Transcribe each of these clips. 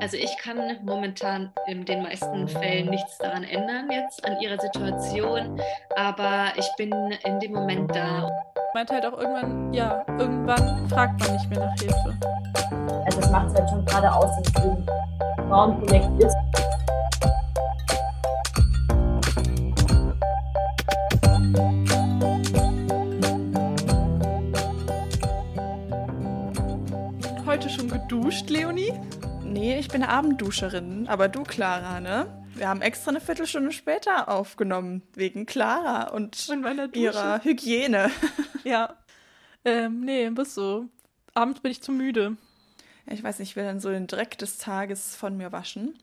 Also ich kann momentan in den meisten Fällen nichts daran ändern jetzt an ihrer Situation, aber ich bin in dem Moment da. Meint halt auch irgendwann, ja, irgendwann fragt man nicht mehr nach Hilfe. Also das macht es halt schon gerade aus, dass es ein Frauenprojekt ist. Heute schon geduscht, Leonie? Nee, ich bin eine Abendduscherin. Aber du, Clara, ne? Wir haben extra eine Viertelstunde später aufgenommen, wegen Clara und ihrer Hygiene. Ja. Ähm, nee, bist so. Abends bin ich zu müde. Ich weiß nicht, ich will dann so den Dreck des Tages von mir waschen.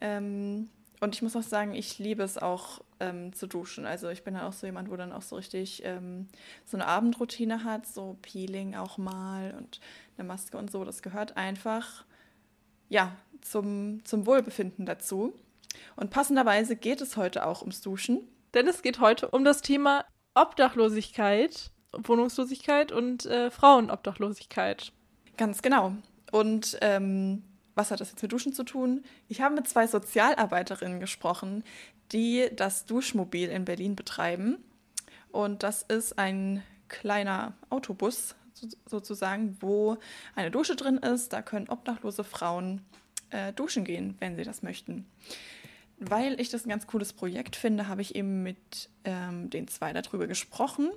Ähm, und ich muss auch sagen, ich liebe es auch ähm, zu duschen. Also ich bin dann auch so jemand, wo dann auch so richtig ähm, so eine Abendroutine hat, so Peeling auch mal und eine Maske und so. Das gehört einfach ja, zum, zum Wohlbefinden dazu. Und passenderweise geht es heute auch ums Duschen. Denn es geht heute um das Thema Obdachlosigkeit, Wohnungslosigkeit und äh, Frauenobdachlosigkeit. Ganz genau. Und ähm, was hat das jetzt mit Duschen zu tun? Ich habe mit zwei Sozialarbeiterinnen gesprochen, die das Duschmobil in Berlin betreiben. Und das ist ein kleiner Autobus, sozusagen, wo eine Dusche drin ist. Da können obdachlose Frauen äh, duschen gehen, wenn sie das möchten. Weil ich das ein ganz cooles Projekt finde, habe ich eben mit ähm, den zwei darüber gesprochen.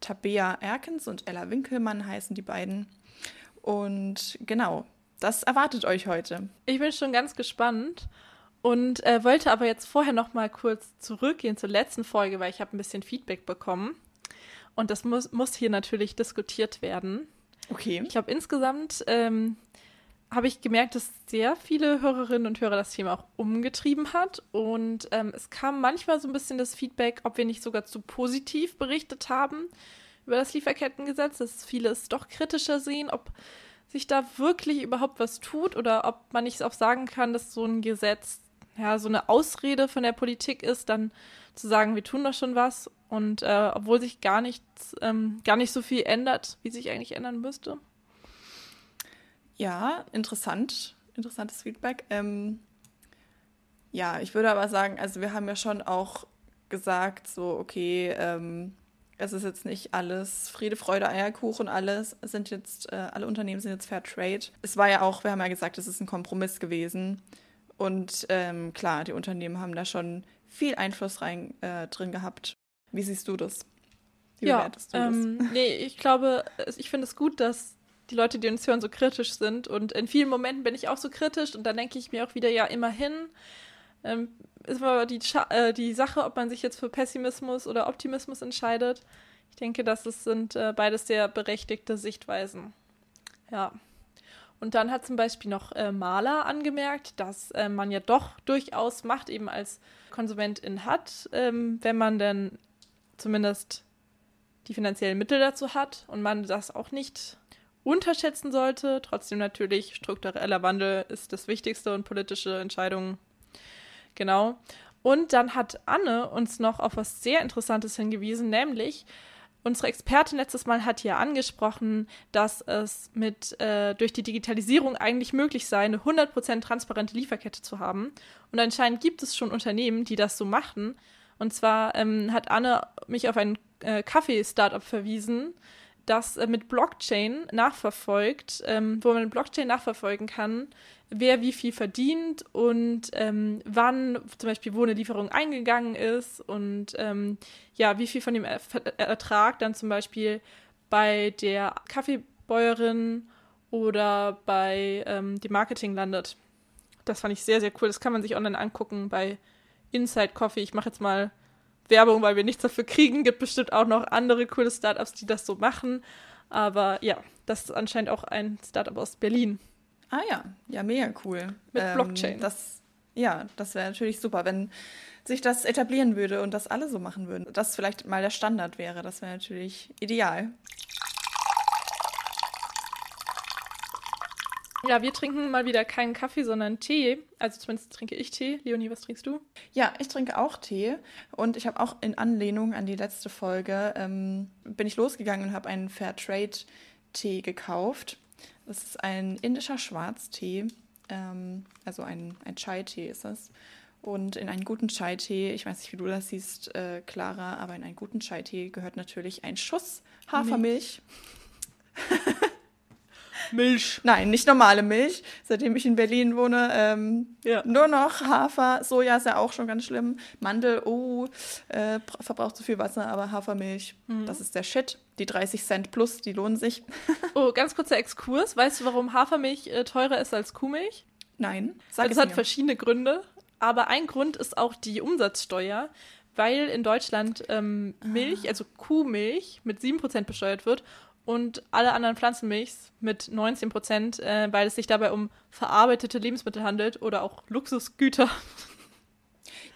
Tabea Erkens und Ella Winkelmann heißen die beiden. Und genau, das erwartet euch heute. Ich bin schon ganz gespannt und äh, wollte aber jetzt vorher noch mal kurz zurückgehen zur letzten Folge, weil ich habe ein bisschen Feedback bekommen. Und das muss, muss hier natürlich diskutiert werden. Okay. Ich glaube, insgesamt ähm, habe ich gemerkt, dass sehr viele Hörerinnen und Hörer das Thema auch umgetrieben hat. Und ähm, es kam manchmal so ein bisschen das Feedback, ob wir nicht sogar zu positiv berichtet haben über das Lieferkettengesetz, dass viele es doch kritischer sehen, ob sich da wirklich überhaupt was tut oder ob man nicht auch sagen kann, dass so ein Gesetz ja so eine Ausrede von der Politik ist, dann zu sagen, wir tun doch schon was und äh, obwohl sich gar nichts, ähm, gar nicht so viel ändert, wie sich eigentlich ändern müsste. Ja, interessant, interessantes Feedback. Ähm, ja, ich würde aber sagen, also wir haben ja schon auch gesagt, so, okay, ähm, es ist jetzt nicht alles Friede, Freude, Eierkuchen, alles sind jetzt, äh, alle Unternehmen sind jetzt Fair Trade. Es war ja auch, wir haben ja gesagt, es ist ein Kompromiss gewesen. Und ähm, klar, die Unternehmen haben da schon viel Einfluss rein äh, drin gehabt. Wie siehst du das? Wie ja, bewertest du ähm, das? Nee, ich glaube, ich finde es gut, dass die Leute, die uns hören, so kritisch sind. Und in vielen Momenten bin ich auch so kritisch und dann denke ich mir auch wieder, ja, immerhin ähm, ist aber die, äh, die Sache, ob man sich jetzt für Pessimismus oder Optimismus entscheidet. Ich denke, das ist, sind äh, beides sehr berechtigte Sichtweisen. Ja. Und dann hat zum Beispiel noch äh, Maler angemerkt, dass äh, man ja doch durchaus Macht eben als Konsumentin hat, ähm, wenn man denn zumindest die finanziellen Mittel dazu hat und man das auch nicht unterschätzen sollte. Trotzdem natürlich, struktureller Wandel ist das Wichtigste und politische Entscheidungen. Genau. Und dann hat Anne uns noch auf was sehr Interessantes hingewiesen, nämlich unsere Expertin letztes Mal hat ja angesprochen, dass es mit äh, durch die Digitalisierung eigentlich möglich sei, eine 100% transparente Lieferkette zu haben. Und anscheinend gibt es schon Unternehmen, die das so machen. Und zwar ähm, hat Anne mich auf ein äh, Kaffee-Startup verwiesen, das äh, mit Blockchain nachverfolgt, ähm, wo man Blockchain nachverfolgen kann, wer wie viel verdient und ähm, wann zum Beispiel wo eine Lieferung eingegangen ist und ähm, ja, wie viel von dem er Ertrag dann zum Beispiel bei der Kaffeebäuerin oder bei ähm, dem Marketing landet. Das fand ich sehr, sehr cool. Das kann man sich online angucken bei Inside Coffee. Ich mache jetzt mal Werbung, weil wir nichts dafür kriegen. Gibt bestimmt auch noch andere coole Startups, die das so machen. Aber ja, das ist anscheinend auch ein Startup aus Berlin. Ah ja, ja, mega cool. Mit ähm, Blockchain. Das, ja, das wäre natürlich super, wenn sich das etablieren würde und das alle so machen würden. Das vielleicht mal der Standard wäre. Das wäre natürlich ideal. Ja, wir trinken mal wieder keinen Kaffee, sondern Tee. Also zumindest trinke ich Tee. Leonie, was trinkst du? Ja, ich trinke auch Tee. Und ich habe auch in Anlehnung an die letzte Folge, ähm, bin ich losgegangen und habe einen Fairtrade-Tee gekauft. Das ist ein indischer Schwarztee. Ähm, also ein, ein Chai-Tee ist es. Und in einen guten Chai-Tee, ich weiß nicht, wie du das siehst, äh, Clara, aber in einen guten Chai-Tee gehört natürlich ein Schuss Hafermilch. Milch. Nein, nicht normale Milch. Seitdem ich in Berlin wohne, ähm, ja. nur noch Hafer. Soja ist ja auch schon ganz schlimm. Mandel, oh, äh, verbraucht zu viel Wasser, aber Hafermilch, mhm. das ist der Shit. Die 30 Cent plus, die lohnen sich. oh, ganz kurzer Exkurs. Weißt du, warum Hafermilch äh, teurer ist als Kuhmilch? Nein. Sag das hat mir. verschiedene Gründe. Aber ein Grund ist auch die Umsatzsteuer, weil in Deutschland ähm, Milch, ah. also Kuhmilch, mit 7% besteuert wird und alle anderen Pflanzenmilchs mit 19% äh, weil es sich dabei um verarbeitete Lebensmittel handelt oder auch Luxusgüter.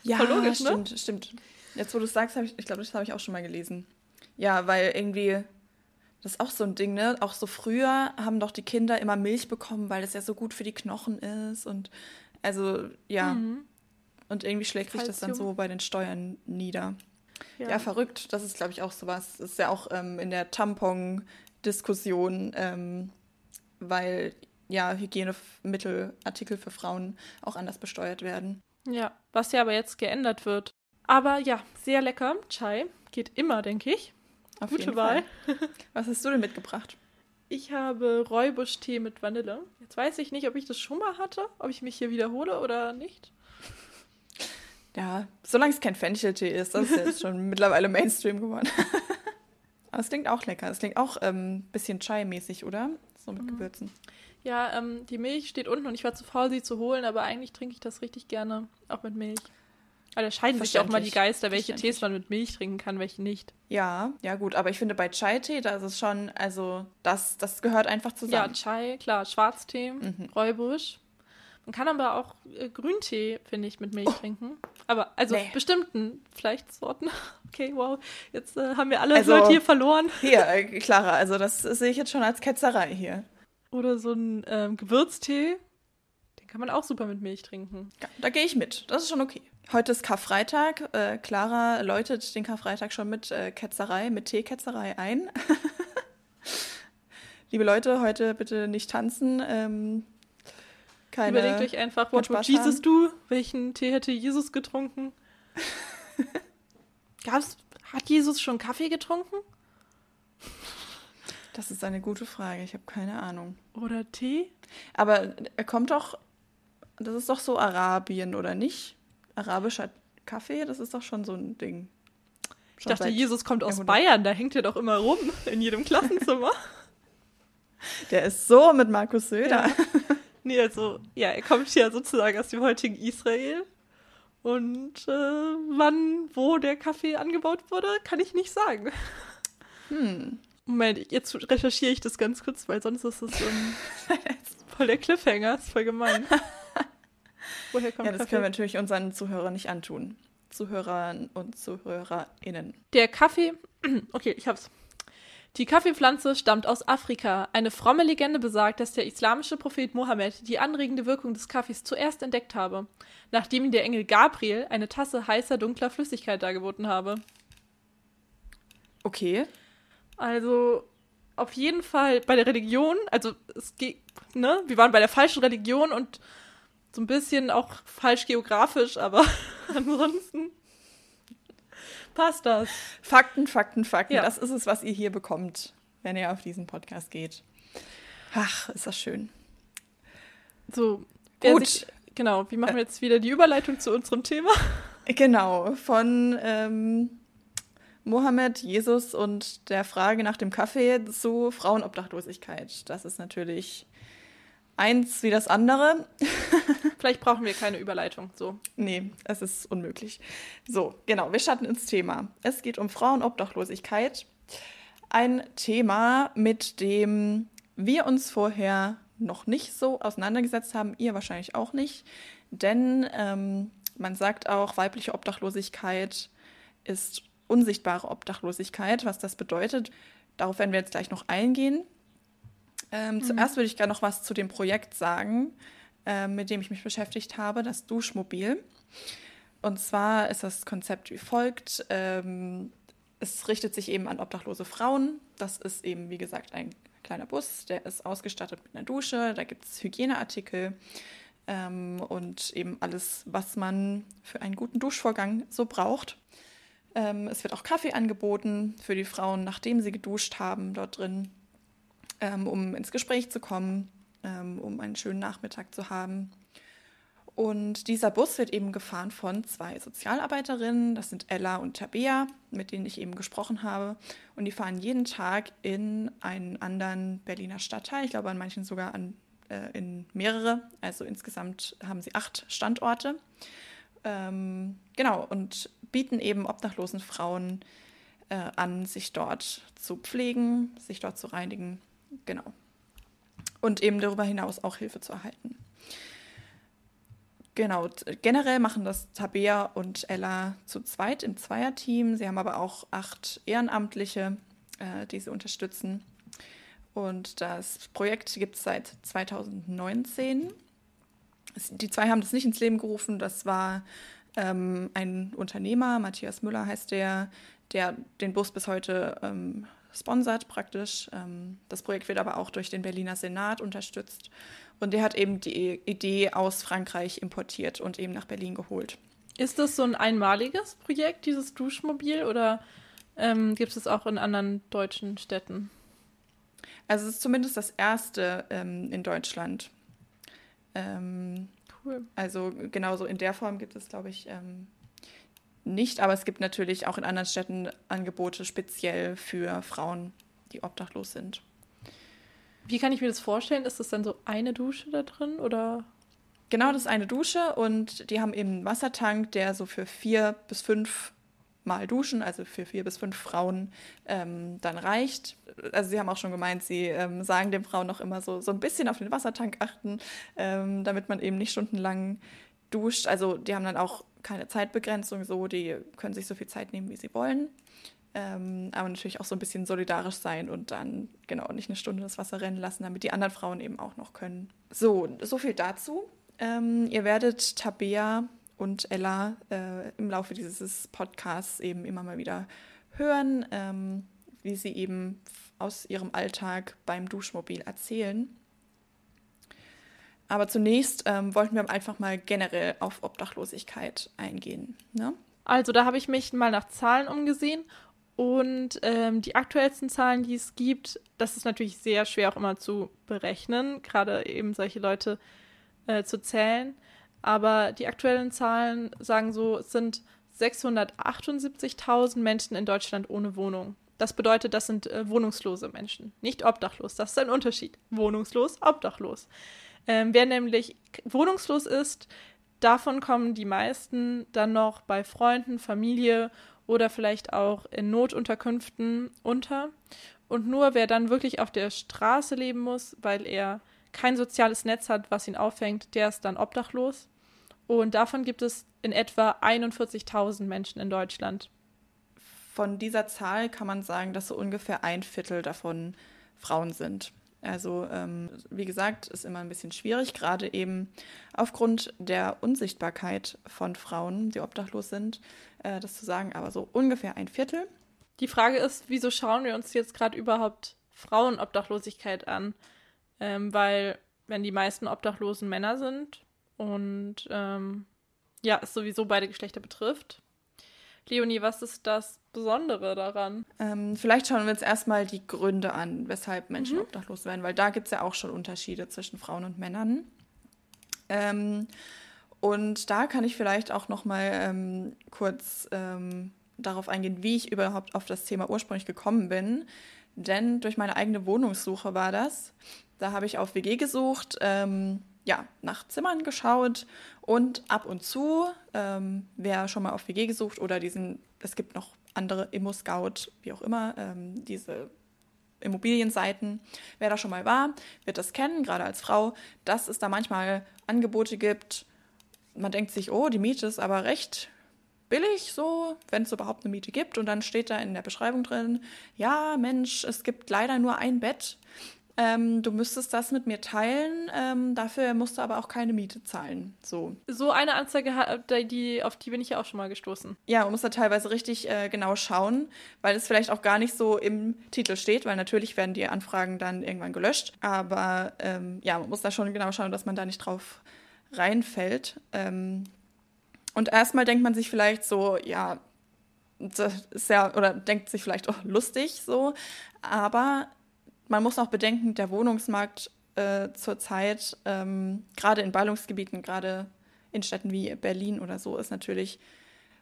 Ja, logisch, ne? stimmt, ne? stimmt. Jetzt, wo du es sagst, ich, ich glaube, das habe ich auch schon mal gelesen. Ja, weil irgendwie, das ist auch so ein Ding, ne? Auch so früher haben doch die Kinder immer Milch bekommen, weil das ja so gut für die Knochen ist und also, ja. Mhm. Und irgendwie schlägt sich das dann so bei den Steuern nieder. Ja. ja, verrückt. Das ist, glaube ich, auch sowas. Das ist ja auch ähm, in der Tampon-Diskussion, ähm, weil ja Hygienemittelartikel für Frauen auch anders besteuert werden. Ja, was ja aber jetzt geändert wird. Aber ja, sehr lecker. Chai geht immer, denke ich. Auf Gute Wahl. Was hast du denn mitgebracht? Ich habe Räubusch-Tee mit Vanille. Jetzt weiß ich nicht, ob ich das schon mal hatte, ob ich mich hier wiederhole oder nicht. Ja, solange es kein Fencheltee ist, das ist jetzt schon mittlerweile Mainstream geworden. Aber es klingt auch lecker. Es klingt auch ein ähm, bisschen Chai-mäßig, oder? So mit mhm. Gewürzen. Ja, ähm, die Milch steht unten und ich war zu faul, sie zu holen, aber eigentlich trinke ich das richtig gerne, auch mit Milch. Aber da scheiden sich auch mal die Geister, welche Tees man mit Milch trinken kann, welche nicht. Ja, ja gut, aber ich finde bei Chai-Tee, da ist es schon, also das, das gehört einfach zusammen. Ja, Chai, klar, Schwarztee, mhm. Räubusch. Man kann aber auch äh, Grüntee, finde ich, mit Milch oh. trinken. Aber also nee. bestimmten vielleicht Sorten. Okay, wow. Jetzt äh, haben wir alle also, Leute hier verloren. Hier, äh, Clara, also das sehe ich jetzt schon als Ketzerei hier. Oder so ein ähm, Gewürztee. Den kann man auch super mit Milch trinken. Ja, da gehe ich mit. Das ist schon okay. Heute ist Karfreitag. Äh, Clara läutet den Karfreitag schon mit äh, Ketzerei, mit Teeketzerei ein. Liebe Leute, heute bitte nicht tanzen. Ähm, keine, Überlegt euch einfach, what would Jesus do? Welchen Tee hätte Jesus getrunken? Gab's, hat Jesus schon Kaffee getrunken? Das ist eine gute Frage. Ich habe keine Ahnung. Oder Tee? Aber er kommt doch, das ist doch so Arabien, oder nicht? Arabischer Kaffee, das ist doch schon so ein Ding. Ich schon dachte, Jesus kommt aus Bayern, da hängt er doch immer rum in jedem Klassenzimmer. Der ist so mit Markus Söder. Ja. Nee, also, ja, er kommt ja sozusagen aus dem heutigen Israel. Und äh, wann, wo der Kaffee angebaut wurde, kann ich nicht sagen. Hm. Moment, jetzt recherchiere ich das ganz kurz, weil sonst ist es um, voll der Cliffhanger, ist voll gemein. Woher kommt Ja, das Kaffee? können wir natürlich unseren Zuhörern nicht antun. Zuhörern und ZuhörerInnen. Der Kaffee, okay, ich hab's. Die Kaffeepflanze stammt aus Afrika. Eine fromme Legende besagt, dass der islamische Prophet Mohammed die anregende Wirkung des Kaffees zuerst entdeckt habe, nachdem ihm der Engel Gabriel eine Tasse heißer, dunkler Flüssigkeit dargeboten habe. Okay. Also, auf jeden Fall bei der Religion, also es geht, ne, wir waren bei der falschen Religion und so ein bisschen auch falsch geografisch, aber ansonsten passt das. Fakten, Fakten, Fakten. Ja. Das ist es, was ihr hier bekommt, wenn ihr auf diesen Podcast geht. Ach, ist das schön. So, gut. Sich, genau, wie machen wir jetzt wieder die Überleitung zu unserem Thema? Genau, von ähm, Mohammed, Jesus und der Frage nach dem Kaffee zu Frauenobdachlosigkeit. Das ist natürlich eins wie das andere. Vielleicht brauchen wir keine Überleitung. So. Nee, es ist unmöglich. So, genau, wir starten ins Thema. Es geht um Frauenobdachlosigkeit. Ein Thema, mit dem wir uns vorher noch nicht so auseinandergesetzt haben, ihr wahrscheinlich auch nicht. Denn ähm, man sagt auch, weibliche Obdachlosigkeit ist unsichtbare Obdachlosigkeit. Was das bedeutet, darauf werden wir jetzt gleich noch eingehen. Ähm, mhm. Zuerst würde ich gerne noch was zu dem Projekt sagen, äh, mit dem ich mich beschäftigt habe, das Duschmobil. Und zwar ist das Konzept wie folgt. Ähm, es richtet sich eben an obdachlose Frauen. Das ist eben, wie gesagt, ein kleiner Bus, der ist ausgestattet mit einer Dusche. Da gibt es Hygieneartikel. ähm, und eben alles, was man für einen guten Duschvorgang so braucht. Ähm, es wird auch Kaffee angeboten für die Frauen, nachdem sie geduscht haben dort drin, ähm, um ins Gespräch zu kommen, ähm, um einen schönen Nachmittag zu haben. Und dieser Bus wird eben gefahren von zwei Sozialarbeiterinnen, das sind Ella und Tabea, mit denen ich eben gesprochen habe. Und die fahren jeden Tag in einen anderen Berliner Stadtteil, ich glaube an manchen sogar an, äh, in mehrere. Also insgesamt haben sie acht Standorte. Ähm, genau, und bieten eben obdachlosen Frauen äh, an, sich dort zu pflegen, sich dort zu reinigen. Genau. Und eben darüber hinaus auch Hilfe zu erhalten. Genau, generell machen das Tabea und Ella zu zweit im Zweierteam. Sie haben aber auch acht Ehrenamtliche, äh, die sie unterstützen. Und das Projekt gibt es seit 2019. Die zwei haben das nicht ins Leben gerufen. Das war ähm, ein Unternehmer, Matthias Müller heißt der, der den Bus bis heute ähm, sponsert praktisch. Ähm, das Projekt wird aber auch durch den Berliner Senat unterstützt. Und der hat eben die Idee aus Frankreich importiert und eben nach Berlin geholt. Ist das so ein einmaliges Projekt, dieses Duschmobil, oder ähm, gibt es auch in anderen deutschen Städten? Also es ist zumindest das erste ähm, in Deutschland. Ähm, cool. Also genauso in der Form gibt es, glaube ich, ähm, nicht, aber es gibt natürlich auch in anderen Städten Angebote speziell für Frauen, die obdachlos sind. Wie kann ich mir das vorstellen? Ist das dann so eine Dusche da drin oder? Genau, das ist eine Dusche und die haben eben einen Wassertank, der so für vier bis fünf Mal duschen, also für vier bis fünf Frauen ähm, dann reicht. Also sie haben auch schon gemeint, sie ähm, sagen den Frauen noch immer so, so ein bisschen auf den Wassertank achten, ähm, damit man eben nicht stundenlang duscht. Also die haben dann auch keine Zeitbegrenzung so, die können sich so viel Zeit nehmen, wie sie wollen. Ähm, aber natürlich auch so ein bisschen solidarisch sein und dann genau nicht eine Stunde das Wasser rennen lassen, damit die anderen Frauen eben auch noch können. So, so viel dazu. Ähm, ihr werdet Tabea und Ella äh, im Laufe dieses Podcasts eben immer mal wieder hören, ähm, wie sie eben aus ihrem Alltag beim Duschmobil erzählen. Aber zunächst ähm, wollten wir einfach mal generell auf Obdachlosigkeit eingehen. Ne? Also da habe ich mich mal nach Zahlen umgesehen und ähm, die aktuellsten Zahlen, die es gibt, das ist natürlich sehr schwer auch immer zu berechnen, gerade eben solche Leute äh, zu zählen. Aber die aktuellen Zahlen sagen so, es sind 678.000 Menschen in Deutschland ohne Wohnung. Das bedeutet, das sind äh, wohnungslose Menschen, nicht obdachlos. Das ist ein Unterschied. Wohnungslos, obdachlos. Ähm, wer nämlich wohnungslos ist, davon kommen die meisten dann noch bei Freunden, Familie oder vielleicht auch in Notunterkünften unter. Und nur wer dann wirklich auf der Straße leben muss, weil er kein soziales Netz hat, was ihn auffängt, der ist dann obdachlos. Und davon gibt es in etwa 41.000 Menschen in Deutschland. Von dieser Zahl kann man sagen, dass so ungefähr ein Viertel davon Frauen sind. Also ähm, wie gesagt, ist immer ein bisschen schwierig, gerade eben aufgrund der Unsichtbarkeit von Frauen, die obdachlos sind, äh, das zu sagen, aber so ungefähr ein Viertel. Die Frage ist, wieso schauen wir uns jetzt gerade überhaupt Frauenobdachlosigkeit an? Ähm, weil wenn die meisten Obdachlosen Männer sind und ähm, ja, es sowieso beide Geschlechter betrifft. Leonie, was ist das Besondere daran? Ähm, vielleicht schauen wir uns erstmal die Gründe an, weshalb Menschen mhm. obdachlos werden, weil da gibt es ja auch schon Unterschiede zwischen Frauen und Männern. Ähm, und da kann ich vielleicht auch noch mal ähm, kurz ähm, darauf eingehen, wie ich überhaupt auf das Thema ursprünglich gekommen bin. Denn durch meine eigene Wohnungssuche war das. Da habe ich auf WG gesucht, ähm, ja, nach Zimmern geschaut und ab und zu, ähm, wer schon mal auf WG gesucht oder diesen, es gibt noch andere Immo-Scout, wie auch immer, ähm, diese Immobilienseiten. Wer da schon mal war, wird das kennen, gerade als Frau, dass es da manchmal Angebote gibt, man denkt sich, oh, die Miete ist aber recht billig, so, wenn es überhaupt eine Miete gibt. Und dann steht da in der Beschreibung drin, ja, Mensch, es gibt leider nur ein Bett. Ähm, du müsstest das mit mir teilen, ähm, dafür musst du aber auch keine Miete zahlen. So, so eine Anzeige, die, auf die bin ich ja auch schon mal gestoßen. Ja, man muss da teilweise richtig äh, genau schauen, weil es vielleicht auch gar nicht so im Titel steht, weil natürlich werden die Anfragen dann irgendwann gelöscht. Aber ähm, ja, man muss da schon genau schauen, dass man da nicht drauf reinfällt. Ähm, und erstmal denkt man sich vielleicht so, ja, das ist ja, oder denkt sich vielleicht auch lustig so, aber man muss auch bedenken, der Wohnungsmarkt äh, zurzeit, ähm, gerade in Ballungsgebieten, gerade in Städten wie Berlin oder so, ist natürlich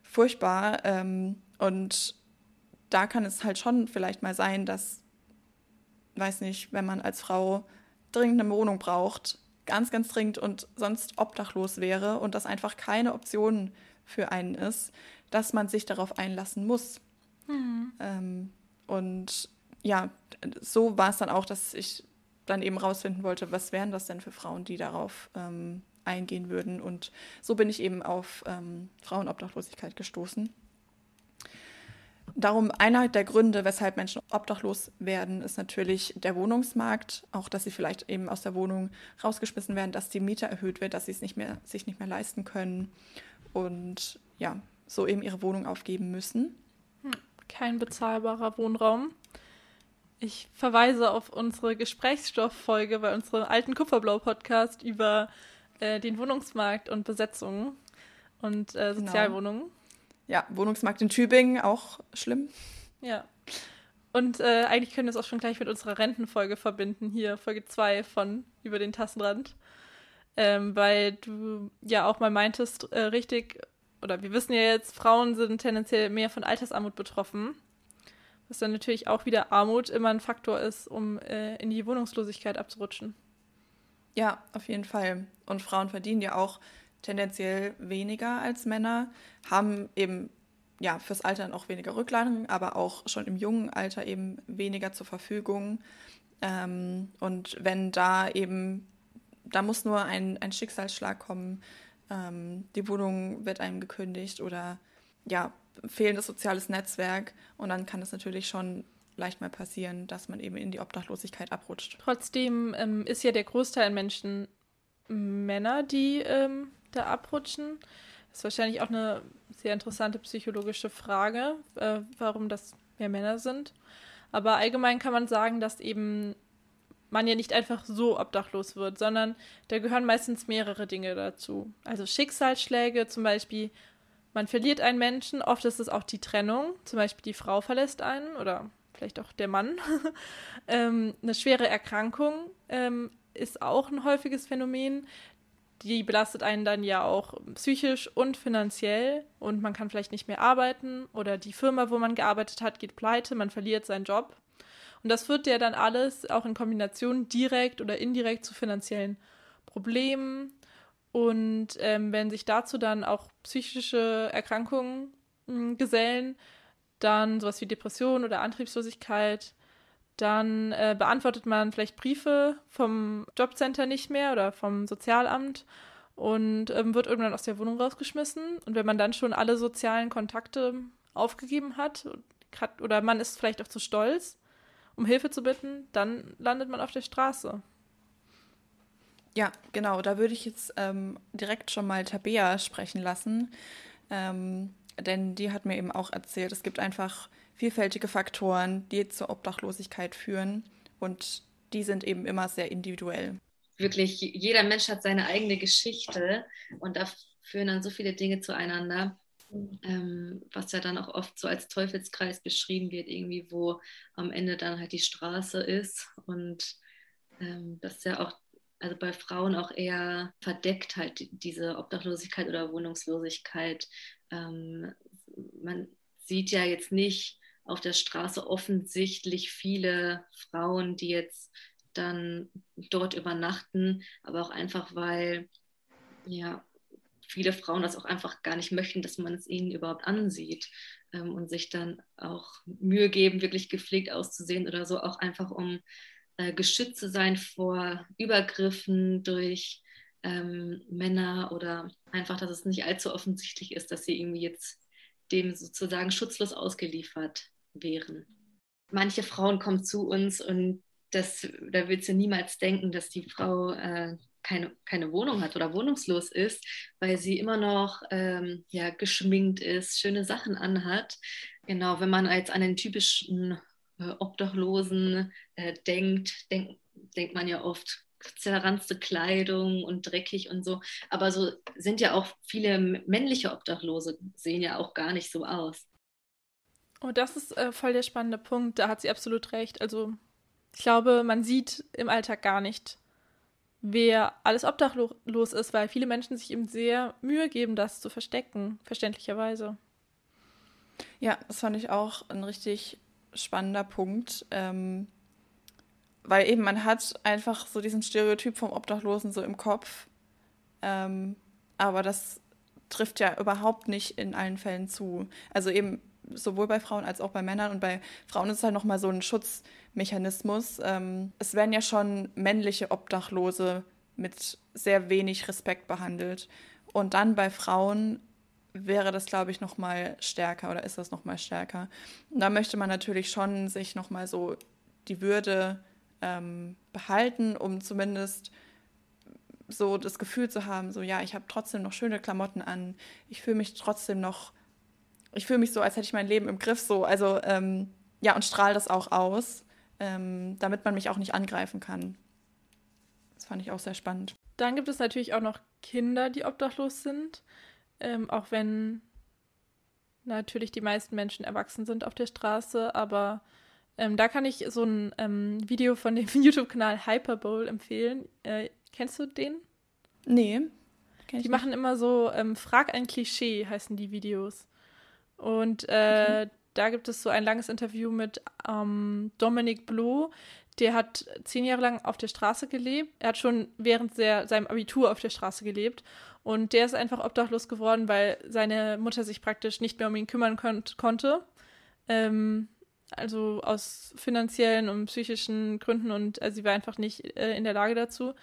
furchtbar. Ähm, und da kann es halt schon vielleicht mal sein, dass, weiß nicht, wenn man als Frau dringend eine Wohnung braucht, ganz, ganz dringend und sonst obdachlos wäre und das einfach keine Option für einen ist, dass man sich darauf einlassen muss. Mhm. Ähm, und ja, so war es dann auch, dass ich dann eben rausfinden wollte, was wären das denn für Frauen, die darauf ähm, eingehen würden. Und so bin ich eben auf ähm, Frauenobdachlosigkeit gestoßen. Darum einer der Gründe, weshalb Menschen obdachlos werden, ist natürlich der Wohnungsmarkt. Auch, dass sie vielleicht eben aus der Wohnung rausgeschmissen werden, dass die Miete erhöht wird, dass sie es nicht mehr, sich nicht mehr leisten können und ja, so eben ihre Wohnung aufgeben müssen. Hm, kein bezahlbarer Wohnraum. Ich verweise auf unsere Gesprächsstofffolge bei unserem alten Kupferblau-Podcast über äh, den Wohnungsmarkt und Besetzungen und äh, genau. Sozialwohnungen. Genau. Ja, Wohnungsmarkt in Tübingen auch schlimm. Ja. Und äh, eigentlich können wir es auch schon gleich mit unserer Rentenfolge verbinden, hier Folge 2 von Über den Tassenrand. Ähm, weil du ja auch mal meintest, äh, richtig, oder wir wissen ja jetzt, Frauen sind tendenziell mehr von Altersarmut betroffen. Was dann natürlich auch wieder Armut immer ein Faktor ist, um äh, in die Wohnungslosigkeit abzurutschen. Ja, auf jeden Fall. Und Frauen verdienen ja auch tendenziell weniger als Männer, haben eben ja fürs Alter auch weniger Rücklagen, aber auch schon im jungen Alter eben weniger zur Verfügung. Ähm, und wenn da eben, da muss nur ein, ein Schicksalsschlag kommen, ähm, die Wohnung wird einem gekündigt oder ja, fehlendes soziales Netzwerk und dann kann es natürlich schon leicht mal passieren, dass man eben in die Obdachlosigkeit abrutscht. Trotzdem ähm, ist ja der Großteil an Menschen Männer, die ähm, da abrutschen. Das ist wahrscheinlich auch eine sehr interessante psychologische Frage, äh, warum das mehr Männer sind. Aber allgemein kann man sagen, dass eben man ja nicht einfach so obdachlos wird, sondern da gehören meistens mehrere Dinge dazu. Also Schicksalsschläge zum Beispiel, man verliert einen Menschen, oft ist es auch die Trennung, zum Beispiel die Frau verlässt einen oder vielleicht auch der Mann. ähm, eine schwere Erkrankung ähm, ist auch ein häufiges Phänomen. Die belastet einen dann ja auch psychisch und finanziell und man kann vielleicht nicht mehr arbeiten oder die Firma, wo man gearbeitet hat, geht pleite, man verliert seinen Job. Und das führt ja dann alles auch in Kombination direkt oder indirekt zu finanziellen Problemen. Und ähm, wenn sich dazu dann auch psychische Erkrankungen mh, hm, gesellen, dann sowas wie Depression oder Antriebslosigkeit, dann äh, beantwortet man vielleicht Briefe vom Jobcenter nicht mehr oder vom Sozialamt und ähm, wird irgendwann aus der Wohnung rausgeschmissen. Und wenn man dann schon alle sozialen Kontakte aufgegeben hat oder man ist vielleicht auch zu stolz, um Hilfe zu bitten, dann landet man auf der Straße. Ja, genau. Da würde ich jetzt ähm, direkt schon mal Tabea sprechen lassen. Ähm, denn die hat mir eben auch erzählt, es gibt einfach vielfältige Faktoren, die zur Obdachlosigkeit führen und die sind eben immer sehr individuell. Wirklich, jeder Mensch hat seine eigene Geschichte und da führen dann so viele Dinge zueinander, ähm, was ja dann auch oft so als Teufelskreis beschrieben wird, irgendwie, wo am Ende dann halt die Straße ist und ähm, das ja auch also bei Frauen auch eher verdeckt halt diese Obdachlosigkeit oder Wohnungslosigkeit. Ähm, man sieht ja jetzt nicht auf der Straße offensichtlich viele Frauen, die jetzt dann dort übernachten, aber auch einfach, weil ja viele Frauen das auch einfach gar nicht möchten, dass man es ihnen überhaupt ansieht ähm, und sich dann auch Mühe geben, wirklich gepflegt auszusehen oder so, auch einfach um äh, geschützt zu sein vor Übergriffen durch ähm, Männer oder einfach, dass es nicht allzu offensichtlich ist, dass sie irgendwie jetzt dem sozusagen schutzlos ausgeliefert wären. Manche Frauen kommen zu uns und das, da willst du niemals denken, dass die Frau äh, keine, keine Wohnung hat oder wohnungslos ist, weil sie immer noch ähm, ja, geschminkt ist, schöne Sachen anhat. Genau, wenn man als an den typischen Obdachlosen äh, denkt, denk, denkt man ja oft zerranzte Kleidung und dreckig und so. Aber so sind ja auch viele männliche Obdachlose, sehen ja auch gar nicht so aus. Oh, das ist äh, voll der spannende Punkt. Da hat sie absolut recht. Also, ich glaube, man sieht im Alltag gar nicht, wer alles obdachlos ist, weil viele Menschen sich eben sehr Mühe geben, das zu verstecken, verständlicherweise. Ja, das fand ich auch ein richtig spannender Punkt. Ähm, weil eben man hat einfach so diesen Stereotyp vom Obdachlosen so im Kopf. Ähm, aber das trifft ja überhaupt nicht in allen Fällen zu. Also eben sowohl bei Frauen als auch bei Männern. Und bei Frauen ist es halt nochmal so ein Schutzmechanismus. Ähm, es werden ja schon männliche Obdachlose mit sehr wenig Respekt behandelt. Und dann bei Frauen wäre das, glaube ich, nochmal stärker oder ist das nochmal stärker. Und da möchte man natürlich schon sich nochmal so die Würde ähm, behalten, um zumindest so das Gefühl zu haben, so ja, ich habe trotzdem noch schöne Klamotten an, ich fühle mich trotzdem noch ich fühle mich so, als hätte ich mein Leben im Griff, so, also ähm, ja, und strahle das auch aus, ähm, damit man mich auch nicht angreifen kann. Das fand ich auch sehr spannend. Dann gibt es natürlich auch noch Kinder, die obdachlos sind, ähm, auch wenn natürlich die meisten Menschen erwachsen sind auf der Straße, aber ähm, da kann ich so ein ähm, Video von dem YouTube-Kanal Hyperbowl empfehlen. Äh, kennst du den? Nee. Die machen immer so ähm, Frag ein Klischee, heißen die Videos. Und äh, okay. da gibt es so ein langes Interview mit ähm, Dominik Bloh. Der hat zehn Jahre lang auf der Straße gelebt. Er hat schon während der, seinem Abitur auf der Straße gelebt. Und der ist einfach obdachlos geworden, weil seine Mutter sich praktisch nicht mehr um ihn kümmern konnt, konnte. Ähm, also aus finanziellen und psychischen Gründen und also sie war einfach nicht äh, in der Lage dazu.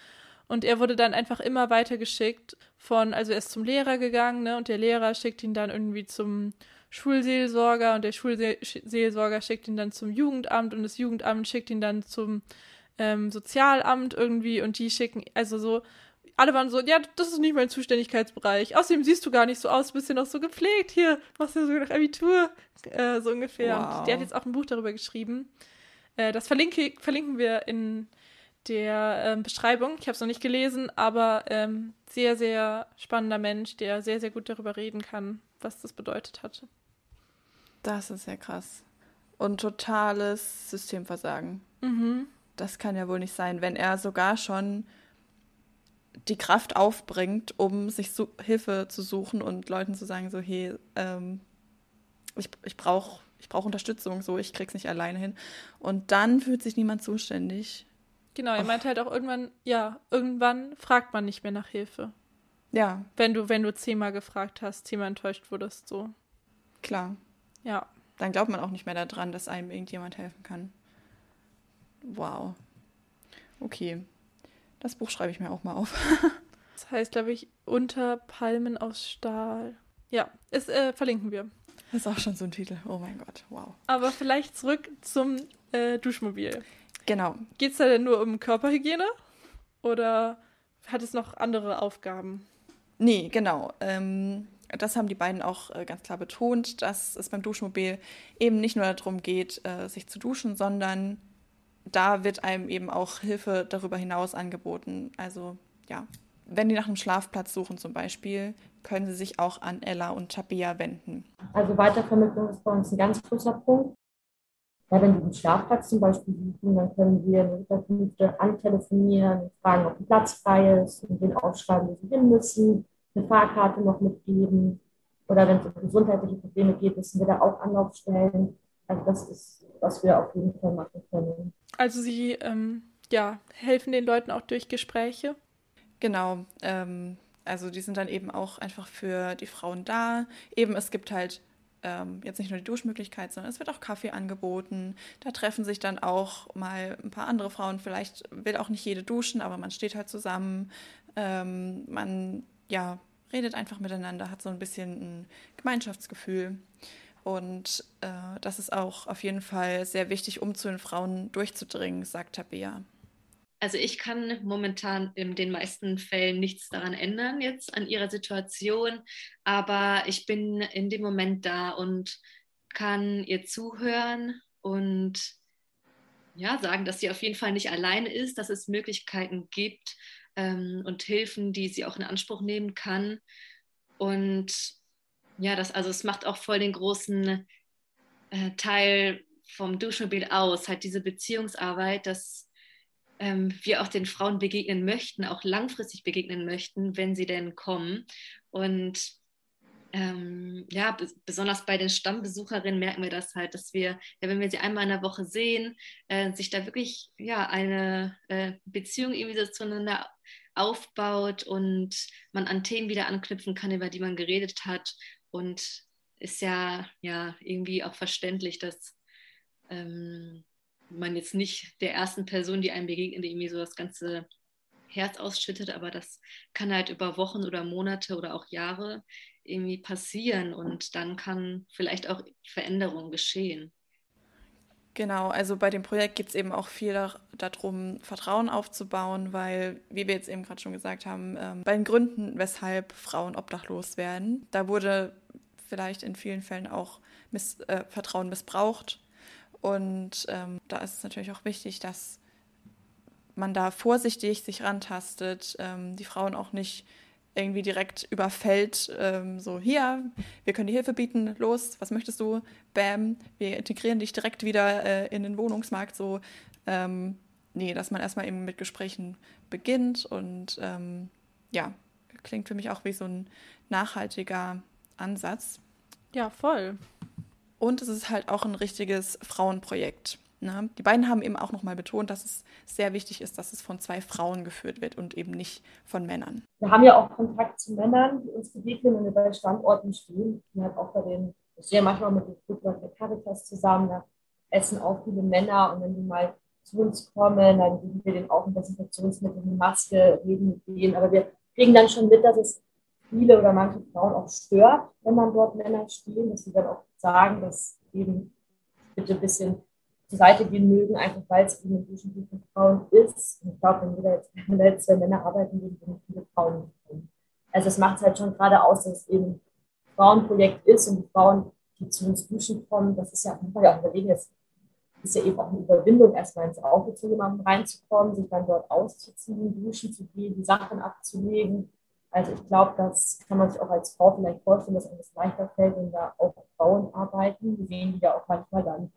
Und er wurde dann einfach immer weiter geschickt von, also er ist zum Lehrer gegangen, ne, und der Lehrer schickt ihn dann irgendwie zum Schulseelsorger und der Schulseelsorger schickt ihn dann zum Jugendamt und das Jugendamt schickt ihn dann zum ähm, Sozialamt irgendwie und die schicken, also so, alle waren so, ja, das ist nicht mein Zuständigkeitsbereich. Außerdem siehst du gar nicht so aus, bist ja noch so gepflegt. Hier, machst du sogar noch Abitur, äh, so ungefähr. Wow. Und der hat jetzt auch ein Buch darüber geschrieben. Äh, das verlinke, verlinken wir in der äh, Beschreibung. Ich habe es noch nicht gelesen, aber ähm, sehr, sehr spannender Mensch, der sehr, sehr gut darüber reden kann, was das bedeutet hatte. Das ist ja krass. Und totales Systemversagen. Mhm. Das kann ja wohl nicht sein, wenn er sogar schon die Kraft aufbringt, um sich so Hilfe zu suchen und Leuten zu sagen, so, hey, ähm, ich, ich brauche ich brauch Unterstützung, so, ich krieg's nicht alleine hin. Und dann fühlt sich niemand zuständig. Genau, er meint halt auch irgendwann, ja, irgendwann fragt man nicht mehr nach Hilfe. Ja. Wenn du, wenn du zehnmal gefragt hast, zehnmal enttäuscht wurdest, so. Klar. Ja. Dann glaubt man auch nicht mehr daran, dass einem irgendjemand helfen kann. Wow. Okay. Das Buch schreibe ich mir auch mal auf. das heißt, glaube ich, Unter Palmen aus Stahl. Ja, es äh, verlinken wir. Das ist auch schon so ein Titel. Oh mein Gott, wow. Aber vielleicht zurück zum äh, Duschmobil. Genau. Geht es da denn nur um Körperhygiene? Oder hat es noch andere Aufgaben? Nee, genau. Ähm, das haben die beiden auch äh, ganz klar betont, dass es beim Duschmobil eben nicht nur darum geht, äh, sich zu duschen, sondern da wird einem eben auch Hilfe darüber hinaus angeboten. Also ja, wenn die nach einem Schlafplatz suchen zum Beispiel, können sie sich auch an Ella und Tabea wenden. Also Weitervermittlung ist bei uns ein ganz großer Punkt. Ja, wenn Sie einen Schlafplatz zum Beispiel suchen, dann können wir eine Unterkünfte antelefonieren, fragen, ob ein Platz frei ist und den aufschreiben, wo Sie hin müssen eine Fahrkarte noch mitgeben. Oder wenn es um gesundheitliche Probleme geht, müssen wir da auch Anlaufstellen. Also das ist, was wir auf jeden Fall machen können. Also Sie ähm, ja, helfen den Leuten auch durch Gespräche? Genau. Ähm, also die sind dann eben auch einfach für die Frauen da. Eben, es gibt halt ähm, jetzt nicht nur die Duschmöglichkeit, sondern es wird auch Kaffee angeboten. Da treffen sich dann auch mal ein paar andere Frauen. Vielleicht will auch nicht jede duschen, aber man steht halt zusammen. Ähm, man ja, redet einfach miteinander, hat so ein bisschen ein Gemeinschaftsgefühl. Und äh, das ist auch auf jeden Fall sehr wichtig, um zu den Frauen durchzudringen, sagt Tabea. Also ich kann momentan in den meisten Fällen nichts daran ändern jetzt an ihrer Situation, aber ich bin in dem Moment da und kann ihr zuhören und ja, sagen, dass sie auf jeden Fall nicht alleine ist, dass es Möglichkeiten gibt ähm, und Hilfen, die sie auch in Anspruch nehmen kann. Und ja, das, also es macht auch voll den großen äh, Teil vom Duschmobil aus, halt diese Beziehungsarbeit, dass ähm, wir auch den Frauen begegnen möchten, auch langfristig begegnen möchten, wenn sie denn kommen. Und ähm, ja, besonders bei den Stammbesucherinnen merken wir das halt, dass wir, ja, wenn wir sie einmal in der Woche sehen, äh, sich da wirklich ja, eine äh, Beziehung irgendwie so zueinander aufbaut und man an Themen wieder anknüpfen kann, über die man geredet hat. Und ist ja, ja irgendwie auch verständlich, dass ähm, man jetzt nicht der ersten Person, die einem begegnet, irgendwie so das ganze Herz ausschüttet, aber das kann halt über Wochen oder Monate oder auch Jahre irgendwie passieren und dann kann vielleicht auch Veränderung geschehen. Genau, also bei dem Projekt geht es eben auch viel darum, Vertrauen aufzubauen, weil, wie wir jetzt eben gerade schon gesagt haben, ähm, bei den Gründen, weshalb Frauen obdachlos werden, da wurde vielleicht in vielen Fällen auch Miss, äh, Vertrauen missbraucht. Und ähm, da ist es natürlich auch wichtig, dass man da vorsichtig sich rantastet, ähm, die Frauen auch nicht irgendwie direkt überfällt, ähm, so hier, wir können dir Hilfe bieten, los, was möchtest du? Bam, wir integrieren dich direkt wieder äh, in den Wohnungsmarkt, so. Ähm, nee, dass man erstmal eben mit Gesprächen beginnt und ähm, ja, klingt für mich auch wie so ein nachhaltiger Ansatz. Ja, voll. Und es ist halt auch ein richtiges Frauenprojekt. Ne? Die beiden haben eben auch nochmal betont, dass es sehr wichtig ist, dass es von zwei Frauen geführt wird und eben nicht von Männern. Wir haben ja auch Kontakt zu Männern, die uns begegnen, wenn wir bei Standorten stehen. Die halt auch bei den, ich stehe manchmal mit dem Flugzeug der Caritas zusammen, da essen auch viele Männer und wenn die mal zu uns kommen, dann geben wir denen auch ein Desinfektionsmittel, eine Maske, reden mit denen. Aber wir kriegen dann schon mit, dass es viele oder manche Frauen auch stört, wenn man dort Männer stehen, dass sie dann auch sagen, dass eben bitte ein bisschen zur Seite gehen mögen, einfach weil es eben ein Duschenbuch für Frauen ist. Und ich glaube, wenn, wir jetzt, wenn da jetzt zwei Männer arbeiten würden, würden viele Frauen nicht kommen. Also es macht es halt schon gerade aus, dass es eben ein Frauenprojekt ist und die Frauen, die zu uns duschen kommen, das ist ja, muss man ja auch überlegen, das ist ja eben auch eine Überwindung, erstmal ins Auto zu jemandem reinzukommen, sich dann dort auszuziehen, duschen zu gehen, die Sachen abzulegen. Also ich glaube, das kann man sich auch als Frau vielleicht vorstellen, dass einem das leichter fällt, wenn da auch Frauen arbeiten. Wir sehen die ja auch manchmal dann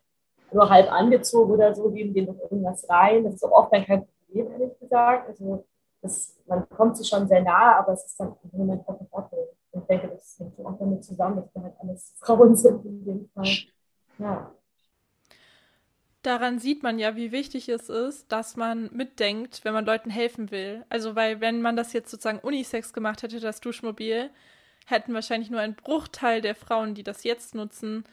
nur halb angezogen oder so, geben denen noch irgendwas rein. Das ist auch oft dann kein Problem, ehrlich gesagt. Also das, man kommt sich schon sehr nahe, aber es ist dann im Moment auch in Ordnung. Und ich denke, das hängt auch damit zusammen, dass wir halt alles Frauen sind in dem Fall. Ja. Daran sieht man ja, wie wichtig es ist, dass man mitdenkt, wenn man Leuten helfen will. Also, weil, wenn man das jetzt sozusagen Unisex gemacht hätte, das Duschmobil, hätten wahrscheinlich nur ein Bruchteil der Frauen, die das jetzt nutzen,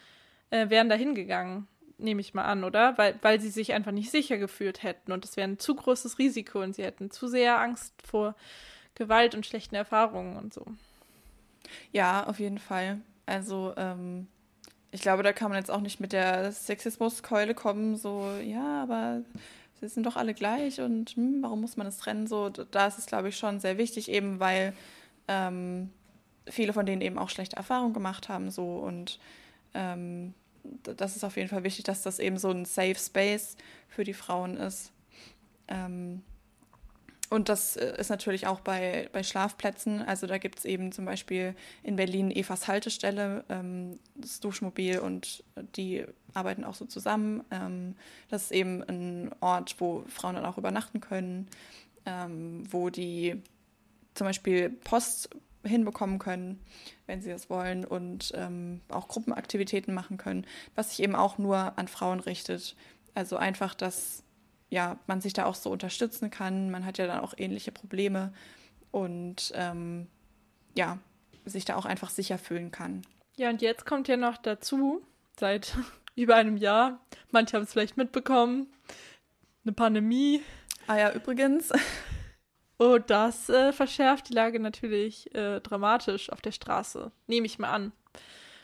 äh, wären da hingegangen nehme ich mal an, oder? Weil, weil sie sich einfach nicht sicher gefühlt hätten und es wäre ein zu großes Risiko und sie hätten zu sehr Angst vor Gewalt und schlechten Erfahrungen und so. Ja, auf jeden Fall. Also, ähm, ich glaube, da kann man jetzt auch nicht mit der Sexismuskeule kommen, so, ja, aber sie sind doch alle gleich und hm, warum muss man das trennen? So, da ist es, glaube ich, schon sehr wichtig, eben weil ähm, viele von denen eben auch schlechte Erfahrungen gemacht haben, so und ähm, das ist auf jeden Fall wichtig, dass das eben so ein Safe Space für die Frauen ist. Ähm, und das äh, ist natürlich auch bei, bei Schlafplätzen. Also da gibt es eben zum Beispiel in Berlin Evas Haltestelle, ähm, das Duschmobil und die arbeiten auch so zusammen. Ähm, das ist eben ein Ort, wo Frauen dann auch übernachten können, ähm, wo die zum Beispiel Post hinbekommen können, wenn sie das wollen und ähm, auch Gruppenaktivitäten machen können, was sich eben auch nur an Frauen richtet. Also einfach, dass ja, man sich da auch so unterstützen kann. Man hat ja dann auch ähnliche Probleme und ähm, ja, sich da auch einfach sicher fühlen kann. Ja, und jetzt kommt ja noch dazu, seit über einem Jahr, manche haben es vielleicht mitbekommen, eine Pandemie. Ah ja, übrigens. Und das äh, verschärft die Lage natürlich äh, dramatisch auf der Straße. Nehme ich mal an.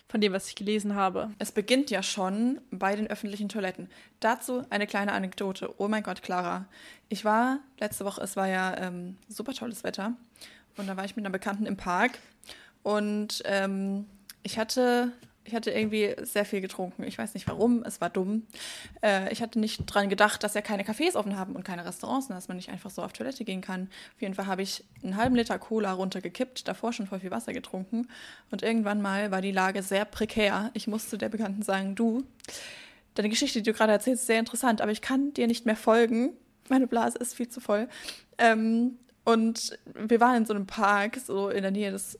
Von dem, was ich gelesen habe. Es beginnt ja schon bei den öffentlichen Toiletten. Dazu eine kleine Anekdote. Oh mein Gott, Clara. Ich war letzte Woche, es war ja ähm, super tolles Wetter. Und da war ich mit einer Bekannten im Park. Und ähm, ich hatte Ich hatte irgendwie sehr viel getrunken. Ich weiß nicht warum, es war dumm. Äh, ich hatte nicht dran gedacht, dass ja keine Cafés offen haben und keine Restaurants, und dass man nicht einfach so auf Toilette gehen kann. Auf jeden Fall habe ich einen halben Liter Cola runtergekippt, davor schon voll viel Wasser getrunken. Und irgendwann mal war die Lage sehr prekär. Ich musste der Bekannten sagen, du, deine Geschichte, die du gerade erzählst, ist sehr interessant, aber ich kann dir nicht mehr folgen. Meine Blase ist viel zu voll. Ähm, und wir waren in so einem Park, so in der Nähe des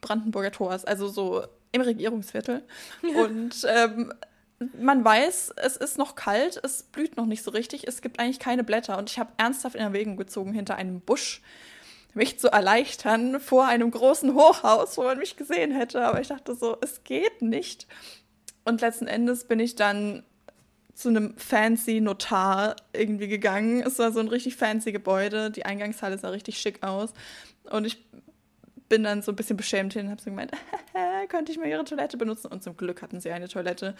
Brandenburger Tors, also so im Regierungsviertel. Und ähm, man weiß, es ist noch kalt, es blüht noch nicht so richtig, es gibt eigentlich keine Blätter. Und ich habe ernsthaft in Erwägung gezogen, hinter einem Busch mich zu erleichtern vor einem großen Hochhaus, wo man mich gesehen hätte. Aber ich dachte so, es geht nicht. Und letzten Endes bin ich dann zu einem fancy Notar irgendwie gegangen. Es war so ein richtig fancy Gebäude. Die Eingangshalle sah richtig schick aus. Und ich bin dann so ein bisschen beschämt hin und habe so gemeint, könnte ich mal ihre Toilette benutzen? Und zum Glück hatten sie eine Toilette.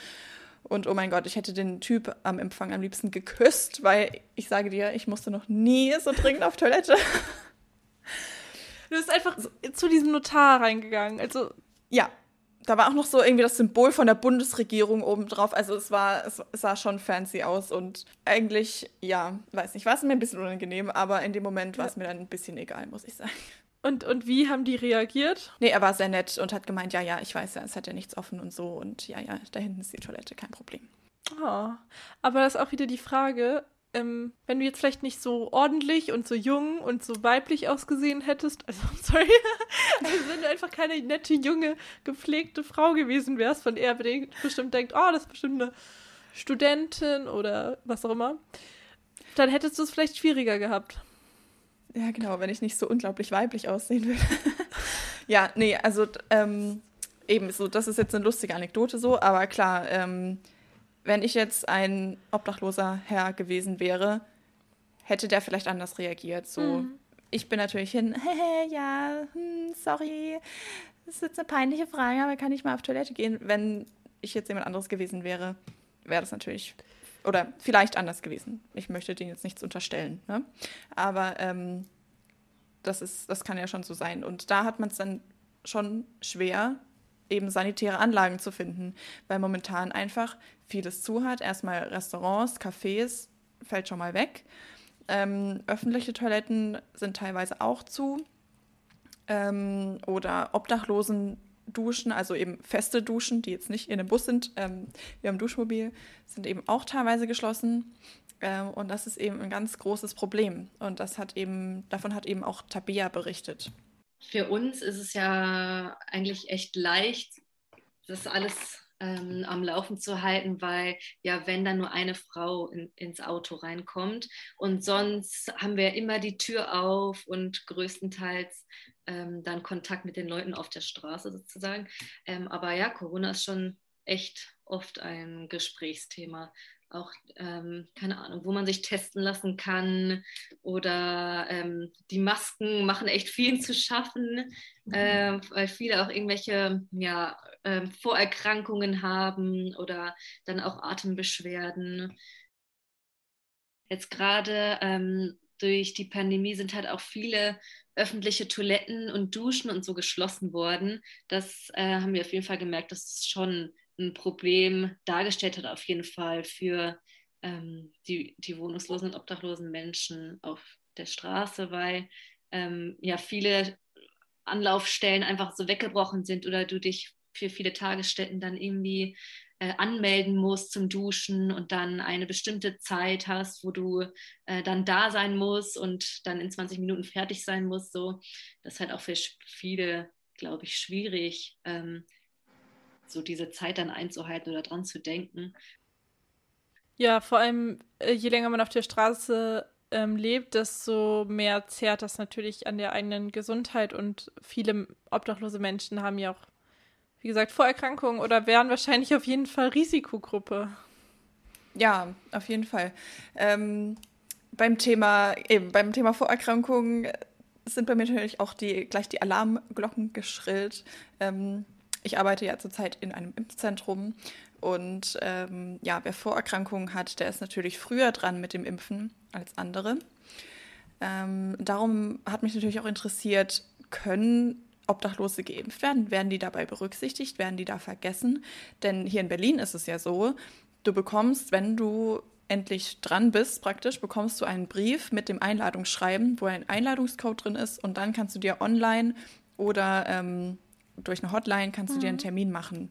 Und oh mein Gott, ich hätte den Typ am Empfang am liebsten geküsst, weil ich sage dir, ich musste noch nie so dringend auf Toilette. Du bist einfach zu diesem Notar reingegangen. Also. Ja. Da war auch noch so irgendwie das Symbol von der Bundesregierung oben drauf. Also es war, es sah schon fancy aus und eigentlich, ja, weiß nicht, war es mir ein bisschen unangenehm, aber in dem Moment war es mir dann ein bisschen egal, muss ich sagen. Und, und wie haben die reagiert? Nee, er war sehr nett und hat gemeint, ja, ja, ich weiß ja, es hat ja nichts offen und so und ja, ja, da hinten ist die Toilette, kein Problem. Oh, aber das ist auch wieder die Frage, ähm, wenn du jetzt vielleicht nicht so ordentlich und so jung und so weiblich ausgesehen hättest, also sorry, also wenn du einfach keine nette, junge, gepflegte Frau gewesen wärst, von der er bestimmt denkt, oh, das ist bestimmt eine Studentin oder was auch immer, dann hättest du es vielleicht schwieriger gehabt. Ja, genau, wenn ich nicht so unglaublich weiblich aussehen würde. ja, nee, also ähm, eben so, das ist jetzt eine lustige Anekdote so, aber klar, ähm, wenn ich jetzt ein obdachloser Herr gewesen wäre, hätte der vielleicht anders reagiert. So, mhm. ich bin natürlich hin, hey, ja, hm, sorry, das ist jetzt eine peinliche Frage, aber kann ich mal auf Toilette gehen? Wenn ich jetzt jemand anderes gewesen wäre, wäre das natürlich oder vielleicht anders gewesen. Ich möchte denen jetzt nichts unterstellen. Ne? Aber ähm, das, ist, das kann ja schon so sein. Und da hat man es dann schon schwer, eben sanitäre Anlagen zu finden, weil momentan einfach vieles zu hat. Erstmal Restaurants, Cafés fällt schon mal weg. Ähm, öffentliche Toiletten sind teilweise auch zu. Ähm, oder Obdachlosen Duschen, also eben feste Duschen, die jetzt nicht in einem Bus sind, ähm, wie am Duschmobil, sind eben auch teilweise geschlossen. Ähm, und das ist eben ein ganz großes Problem. Und das hat eben, davon hat eben auch Tabea berichtet. Für uns ist es ja eigentlich echt leicht, das alles ähm, am Laufen zu halten, weil ja, wenn dann nur eine Frau in, ins Auto reinkommt und sonst haben wir immer die Tür auf und größtenteils ähm, dann Kontakt mit den Leuten auf der Straße sozusagen. Ähm, aber ja, Corona ist schon echt oft ein Gesprächsthema. Auch, ähm, keine Ahnung, wo man sich testen lassen kann oder ähm, die Masken machen echt vielen zu schaffen, äh, weil viele auch irgendwelche ja, äh, Vorerkrankungen haben oder dann auch Atembeschwerden. Jetzt gerade ähm, durch die Pandemie sind halt auch viele öffentliche Toiletten und Duschen und so geschlossen worden. Das äh, haben wir auf jeden Fall gemerkt, dass es schon ein Problem dargestellt hat, auf jeden Fall für ähm, die, die wohnungslosen und obdachlosen Menschen auf der Straße, weil ähm, ja viele Anlaufstellen einfach so weggebrochen sind oder du dich für viele Tagesstätten dann irgendwie äh, anmelden musst zum Duschen und dann eine bestimmte Zeit hast, wo du äh, dann da sein musst und dann in 20 Minuten fertig sein musst. So, das ist halt auch für viele, glaube ich, schwierig, ähm, so diese Zeit dann einzuhalten oder dran zu denken. Ja, vor allem, äh, je länger man auf der Straße ähm, lebt, desto mehr zehrt das natürlich an der eigenen Gesundheit und viele obdachlose Menschen haben ja auch wie gesagt, Vorerkrankungen oder wären wahrscheinlich auf jeden Fall Risikogruppe. Ja, auf jeden Fall. Ähm, beim Thema, eben, beim Thema Vorerkrankungen sind bei mir natürlich auch die, gleich die Alarmglocken geschrillt. Ähm, ich arbeite ja zurzeit in einem Impfzentrum und ähm, ja, wer Vorerkrankungen hat, der ist natürlich früher dran mit dem Impfen als andere. Ähm, darum hat mich natürlich auch interessiert, können Obdachlose geimpft werden, werden die dabei berücksichtigt, werden die da vergessen? Denn hier in Berlin ist es ja so, du bekommst, wenn du endlich dran bist, praktisch, bekommst du einen Brief mit dem Einladungsschreiben, wo ein Einladungscode drin ist und dann kannst du dir online oder ähm, durch eine Hotline kannst du dir einen mhm. Termin machen.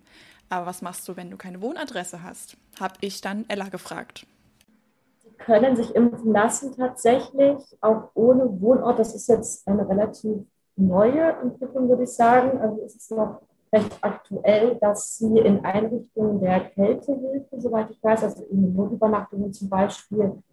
Aber was machst du, wenn du keine Wohnadresse hast? Habe ich dann Ella gefragt. Sie können sich impfen lassen tatsächlich, auch ohne Wohnort. Das ist jetzt eine relativ neue Entwicklung, würde ich sagen. Also es ist noch recht aktuell, dass sie in Einrichtungen der Kältehilfe, soweit ich weiß, also in Notübernachtungen zum Beispiel,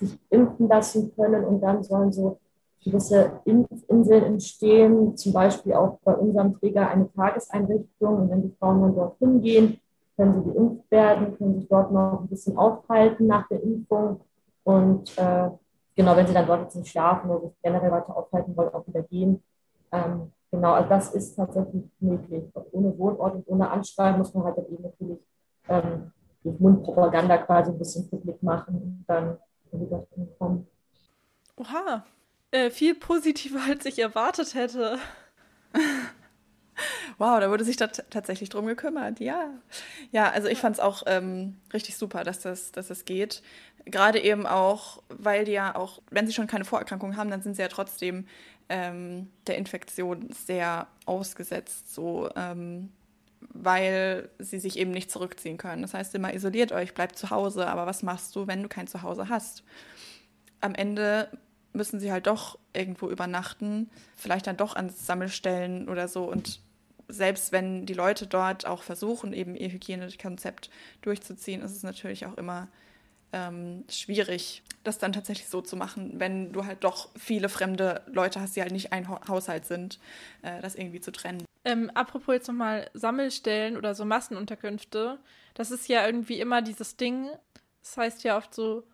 sich impfen lassen können und dann sollen so gewisse Impfinseln entstehen, zum Beispiel auch bei unserem Träger eine Tageseinrichtung. Und wenn die Frauen dann dort hingehen, können sie geimpft werden, können sich dort noch ein bisschen aufhalten nach der Impfung. Und äh, genau, wenn sie dann dort jetzt nicht schlafen oder sich generell weiter aufhalten wollen, auch wieder gehen. Ähm, genau, also das ist tatsächlich möglich. Ohne Wohnort und ohne Anschreiben muss man halt dann eben natürlich ähm, durch Mundpropaganda quasi ein bisschen publik machen und dann wieder kommen. Oha, äh, viel positiver, als ich erwartet hätte. Wow, da wurde sich da tatsächlich drum gekümmert. Ja. Ja, also ich fand es auch ähm, richtig super, dass das, dass das geht. Gerade eben auch, weil die ja auch, wenn sie schon keine Vorerkrankungen haben, dann sind sie ja trotzdem ähm, der Infektion sehr ausgesetzt, so ähm, weil sie sich eben nicht zurückziehen können. Das heißt immer, isoliert euch, bleibt zu Hause, aber was machst du, wenn du kein Zuhause hast? Am Ende müssen sie halt doch irgendwo übernachten, vielleicht dann doch an Sammelstellen oder so. Und selbst wenn die Leute dort auch versuchen, eben ihr Hygienekonzept durchzuziehen, ist es natürlich auch immer ähm, schwierig, das dann tatsächlich so zu machen, wenn du halt doch viele fremde Leute hast, die halt nicht ein Haushalt sind, äh, das irgendwie zu trennen. Ähm, apropos jetzt nochmal Sammelstellen oder so Massenunterkünfte, das ist ja irgendwie immer dieses Ding, das heißt ja oft so,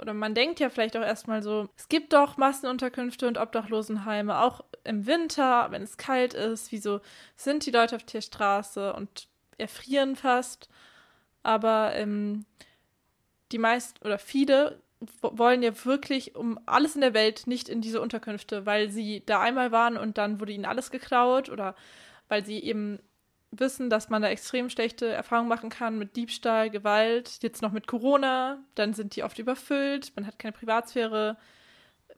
oder man denkt ja vielleicht auch erstmal so, es gibt doch Massenunterkünfte und Obdachlosenheime, auch im Winter, wenn es kalt ist, wieso sind die Leute auf der Straße und erfrieren fast. Aber ähm, die meisten oder viele wollen ja wirklich um alles in der Welt nicht in diese Unterkünfte, weil sie da einmal waren und dann wurde ihnen alles geklaut oder weil sie eben wissen, dass man da extrem schlechte Erfahrungen machen kann mit Diebstahl, Gewalt, jetzt noch mit Corona, dann sind die oft überfüllt, man hat keine Privatsphäre,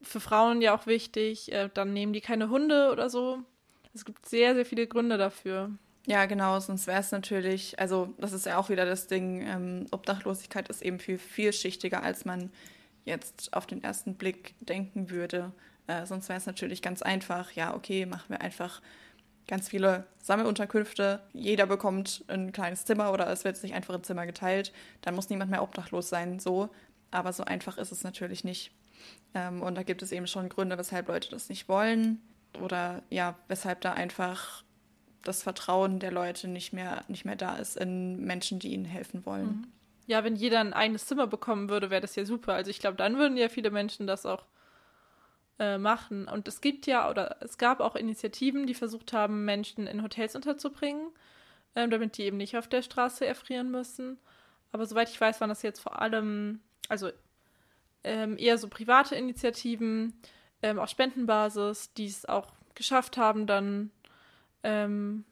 für Frauen ja auch wichtig, äh, dann nehmen die keine Hunde oder so. Es gibt sehr, sehr viele Gründe dafür. Ja, genau, sonst wäre es natürlich, also das ist ja auch wieder das Ding, ähm, Obdachlosigkeit ist eben viel vielschichtiger, als man jetzt auf den ersten Blick denken würde. Äh, sonst wäre es natürlich ganz einfach, ja, okay, machen wir einfach ganz viele Sammelunterkünfte. Jeder bekommt ein kleines Zimmer oder es wird sich einfach ein Zimmer geteilt. Dann muss niemand mehr obdachlos sein, so. Aber so einfach ist es natürlich nicht. Ähm, und da gibt es eben schon Gründe, weshalb Leute das nicht wollen oder ja, weshalb da einfach das Vertrauen der Leute nicht mehr, nicht mehr da ist in Menschen, die ihnen helfen wollen. Mhm. Ja, wenn jeder ein eigenes Zimmer bekommen würde, wäre das ja super. Also ich glaube, dann würden ja viele Menschen das auch äh, machen. Und es gibt ja, oder es gab auch Initiativen, die versucht haben, Menschen in Hotels unterzubringen, äh, damit die eben nicht auf der Straße erfrieren müssen. Aber soweit ich weiß, waren das jetzt vor allem, also ähm, eher so private Initiativen ähm, auf Spendenbasis, die es auch geschafft haben, dann ähm,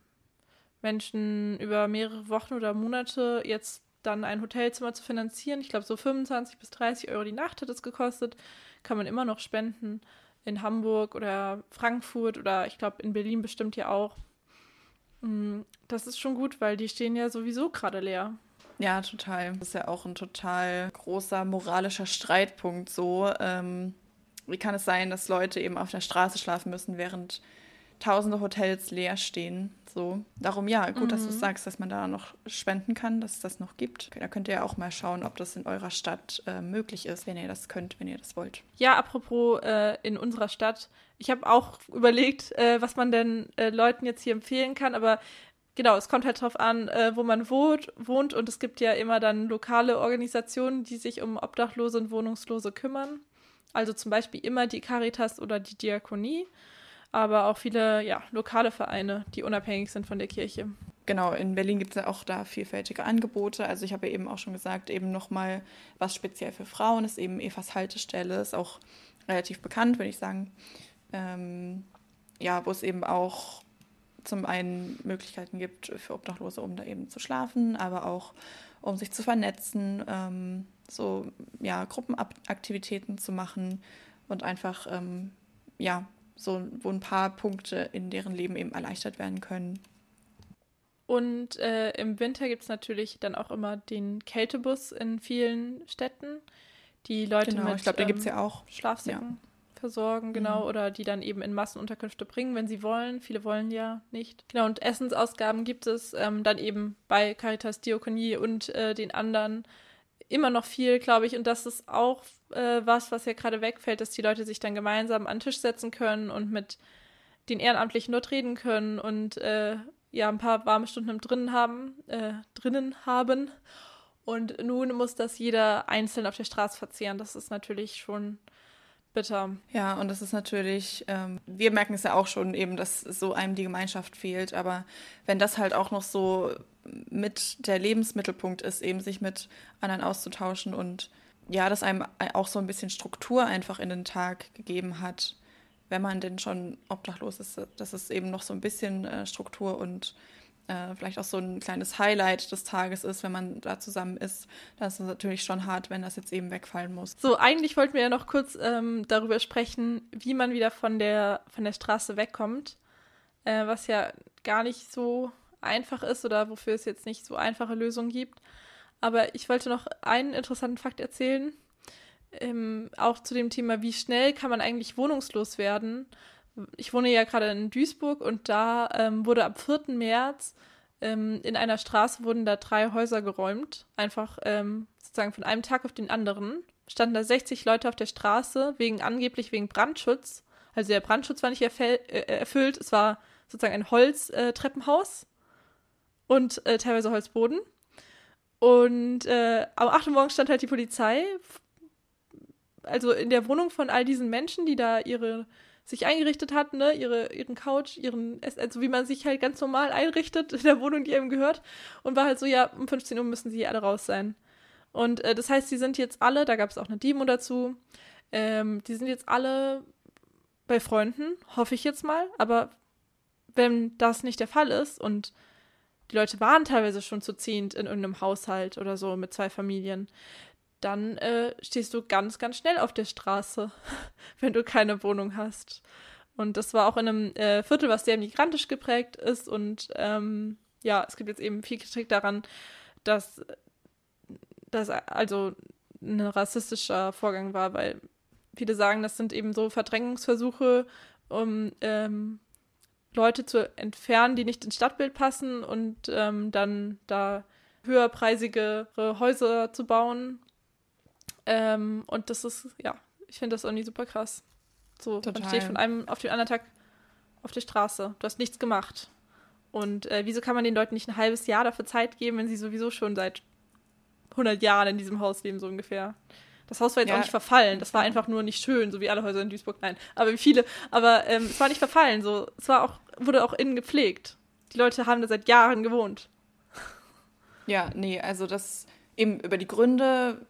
Menschen über mehrere Wochen oder Monate jetzt dann ein Hotelzimmer zu finanzieren. Ich glaube, so 25 bis 30 Euro die Nacht hat es gekostet. Kann man immer noch spenden. In Hamburg oder Frankfurt oder ich glaube in Berlin bestimmt ja auch. Mm, das ist schon gut, weil die stehen ja sowieso gerade leer. Ja, total. Das ist ja auch ein total großer moralischer Streitpunkt so. Ähm, wie kann es sein, dass Leute eben auf der Straße schlafen müssen, während tausende Hotels leer stehen? So. Darum ja, gut, mhm. dass du mhm. sagst, dass man da noch spenden kann, dass es das noch gibt. Da könnt ihr ja auch mal schauen, ob das in eurer Stadt äh, möglich ist, wenn ihr das könnt, wenn ihr das wollt. Ja, apropos äh, in unserer Stadt. Ich habe auch überlegt, äh, was man denn äh, Leuten jetzt hier empfehlen kann, aber genau, es kommt halt drauf an, äh, wo man wohnt, wohnt und es gibt ja immer dann lokale Organisationen, die sich um Obdachlose und Wohnungslose kümmern. Also zum Beispiel immer die Caritas oder die Diakonie, aber auch viele ja, lokale Vereine, die unabhängig sind von der Kirche. Genau, in Berlin gibt es ja auch da vielfältige Angebote. Also ich habe ja eben auch schon gesagt, eben nochmal was speziell für Frauen ist eben Evas Haltestelle, ist auch relativ bekannt, würde ich sagen. Ähm, ja, wo es eben auch zum einen Möglichkeiten gibt für Obdachlose, um da eben zu schlafen, aber auch um sich zu vernetzen, ähm, so ja, Gruppenaktivitäten zu machen und einfach ähm, ja, so wo ein paar Punkte in deren Leben eben erleichtert werden können. Und äh, im Winter gibt es natürlich dann auch immer den Kältebus in vielen Städten. Die Leute genau, mit ich glaube, den ähm, gibt es ja auch. Schlafsäcken ja. versorgen, genau, mhm. oder die dann eben in Massenunterkünfte bringen, wenn sie wollen. Viele wollen ja nicht. Genau, und Essensausgaben gibt es ähm, dann eben bei Caritas Diakonie und äh, den anderen immer noch viel, glaube ich. Und das ist auch äh, was, was ja gerade wegfällt, dass die Leute sich dann gemeinsam an den Tisch setzen können und mit den Ehrenamtlichen dort reden können und äh, ja ein paar warme Stunden drinnen haben, äh, drinnen haben. Und nun muss das jeder einzeln auf der Straße verzehren. Das ist natürlich schon bitter. Ja, und das ist natürlich, ähm, wir merken es ja auch schon eben, dass so einem die Gemeinschaft fehlt. Aber wenn das halt auch noch so mit der Lebensmittelpunkt ist, eben sich mit anderen auszutauschen und ja, dass einem auch so ein bisschen Struktur einfach in den Tag gegeben hat, wenn man denn schon obdachlos ist, dass es eben noch so ein bisschen äh, Struktur und äh, vielleicht auch so ein kleines Highlight des Tages ist, wenn man da zusammen ist. Das ist natürlich schon hart, wenn das jetzt eben wegfallen muss. So, eigentlich wollten wir ja noch kurz ähm, darüber sprechen, wie man wieder von der, von der Straße wegkommt, äh, was ja gar nicht so einfach ist oder wofür es jetzt nicht so einfache Lösungen gibt. Aber ich wollte noch einen interessanten Fakt erzählen, ähm, auch zu dem Thema, wie schnell kann man eigentlich wohnungslos werden. Ich wohne ja gerade in Duisburg und da ähm, wurde am 4. März ähm, in einer Straße wurden da drei Häuser geräumt, einfach ähm, sozusagen von einem Tag auf den anderen. Standen da 60 Leute auf der Straße, wegen angeblich wegen Brandschutz. Also der Brandschutz war nicht äh, erfüllt, es war sozusagen ein Holztreppenhaus äh, und äh, teilweise Holzboden. Und äh, am 8. Morgen stand halt die Polizei, also in der Wohnung von all diesen Menschen, die da ihre sich eingerichtet hatten, ne, ihre, ihren Couch, ihren, also wie man sich halt ganz normal einrichtet in der Wohnung, die einem gehört. Und war halt so, ja, um 15 Uhr müssen sie alle raus sein. Und äh, das heißt, sie sind jetzt alle, da gab es auch eine Demo dazu, ähm, die sind jetzt alle bei Freunden, hoffe ich jetzt mal. Aber wenn das nicht der Fall ist und die Leute waren teilweise schon zu zehnt in irgendeinem Haushalt oder so mit zwei Familien, dann äh, stehst du ganz, ganz schnell auf der Straße, wenn du keine Wohnung hast. Und das war auch in einem äh, Viertel, was sehr migrantisch geprägt ist. Und ähm, ja, es gibt jetzt eben viel Kritik daran, dass das also ein rassistischer Vorgang war, weil viele sagen, das sind eben so Verdrängungsversuche, um ähm, Leute zu entfernen, die nicht ins Stadtbild passen und ähm, dann da höherpreisigere Häuser zu bauen. Ähm, und das ist, ja, ich finde das irgendwie super krass. So, Total. man steht von einem auf den anderen Tag auf der Straße. Du hast nichts gemacht. Und äh, wieso kann man den Leuten nicht ein halbes Jahr dafür Zeit geben, wenn sie sowieso schon seit 100 Jahren in diesem Haus leben, so ungefähr? Das Haus war jetzt ja. auch nicht verfallen. Das war einfach nur nicht schön, so wie alle Häuser in Duisburg. Nein, aber wie viele. Aber ähm, es war nicht verfallen. So, es war auch, wurde auch innen gepflegt. Die Leute haben da seit Jahren gewohnt. Ja, nee, also das eben über die Gründe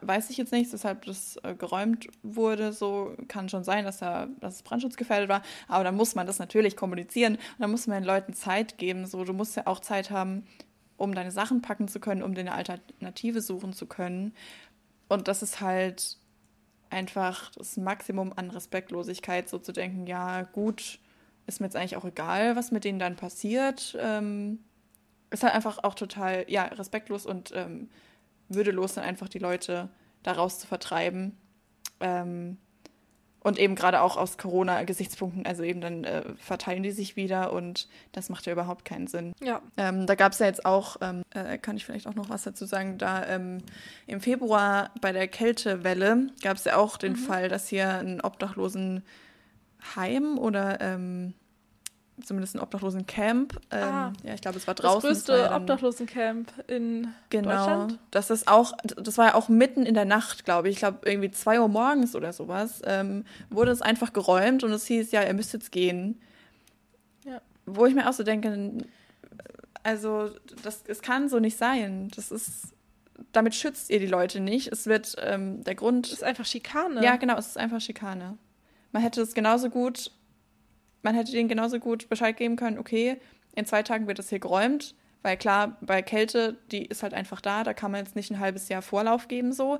weiß ich jetzt nicht, weshalb das äh, geräumt wurde. So kann schon sein, dass, da, dass es brandschutzgefährdet war. Aber da muss man das natürlich kommunizieren. Und da muss man den Leuten Zeit geben. So, du musst ja auch Zeit haben, um deine Sachen packen zu können, um dir eine Alternative suchen zu können. Und das ist halt einfach das Maximum an Respektlosigkeit, so zu denken, ja, gut, ist mir jetzt eigentlich auch egal, was mit denen dann passiert. Ähm, ist halt einfach auch total, ja, respektlos und ähm, würdelos, dann einfach die Leute daraus zu vertreiben. Ähm, und eben gerade auch aus Corona-Gesichtspunkten, also eben dann äh, verteilen die sich wieder und das macht ja überhaupt keinen Sinn. Ja. Ähm, da gab es ja jetzt auch, ähm, äh, kann ich vielleicht auch noch was dazu sagen, da ähm, im Februar bei der Kältewelle gab es ja auch den mhm. Fall, dass hier ein Obdachlosenheim oder ähm, zumindest ein Obdachlosencamp. Ähm, ah, ja, ich glaube, es war draußen. Das größte ja Obdachlosencamp in genau, Deutschland. Das ist auch, das war ja auch mitten in der Nacht, glaube ich. Ich glaube, irgendwie zwei Uhr morgens oder sowas, ähm, wurde es einfach geräumt und es hieß, ja, ihr müsst jetzt gehen. Ja. Wo ich mir auch so denke, also, das, es kann so nicht sein. Das ist, damit schützt ihr die Leute nicht. Es wird, ähm, der Grund. Es ist einfach Schikane. Ja, genau, es ist einfach Schikane. Man hätte es genauso gut man hätte denen genauso gut Bescheid geben können, okay, in zwei Tagen wird das hier geräumt, weil klar, bei Kälte, die ist halt einfach da, da kann man jetzt nicht ein halbes Jahr Vorlauf geben so.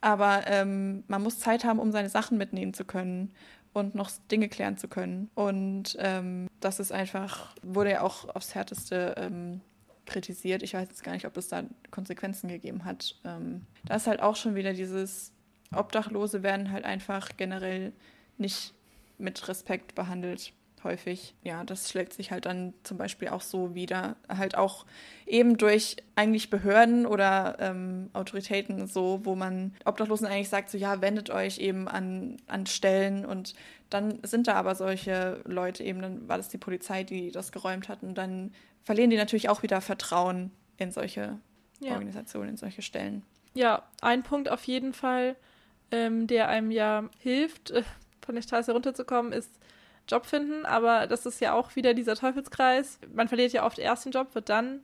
Aber ähm, man muss Zeit haben, um seine Sachen mitnehmen zu können und noch Dinge klären zu können. Und ähm, das ist einfach, wurde ja auch aufs Härteste ähm, kritisiert. Ich weiß jetzt gar nicht, ob es da Konsequenzen gegeben hat. Ähm, da ist halt auch schon wieder dieses, Obdachlose werden halt einfach generell nicht mit Respekt behandelt häufig. Ja, das schlägt sich halt dann zum Beispiel auch so wieder, halt auch eben durch eigentlich Behörden oder ähm, Autoritäten so, wo man Obdachlosen eigentlich sagt, so ja, wendet euch eben an, an Stellen und dann sind da aber solche Leute eben, dann war das die Polizei, die das geräumt hat und dann verlieren die natürlich auch wieder Vertrauen in solche ja. Organisationen, in solche Stellen. Ja, ein Punkt auf jeden Fall, ähm, der einem ja hilft, äh, von der Straße runterzukommen, ist Job finden, aber das ist ja auch wieder dieser Teufelskreis. Man verliert ja oft erst den Job, wird dann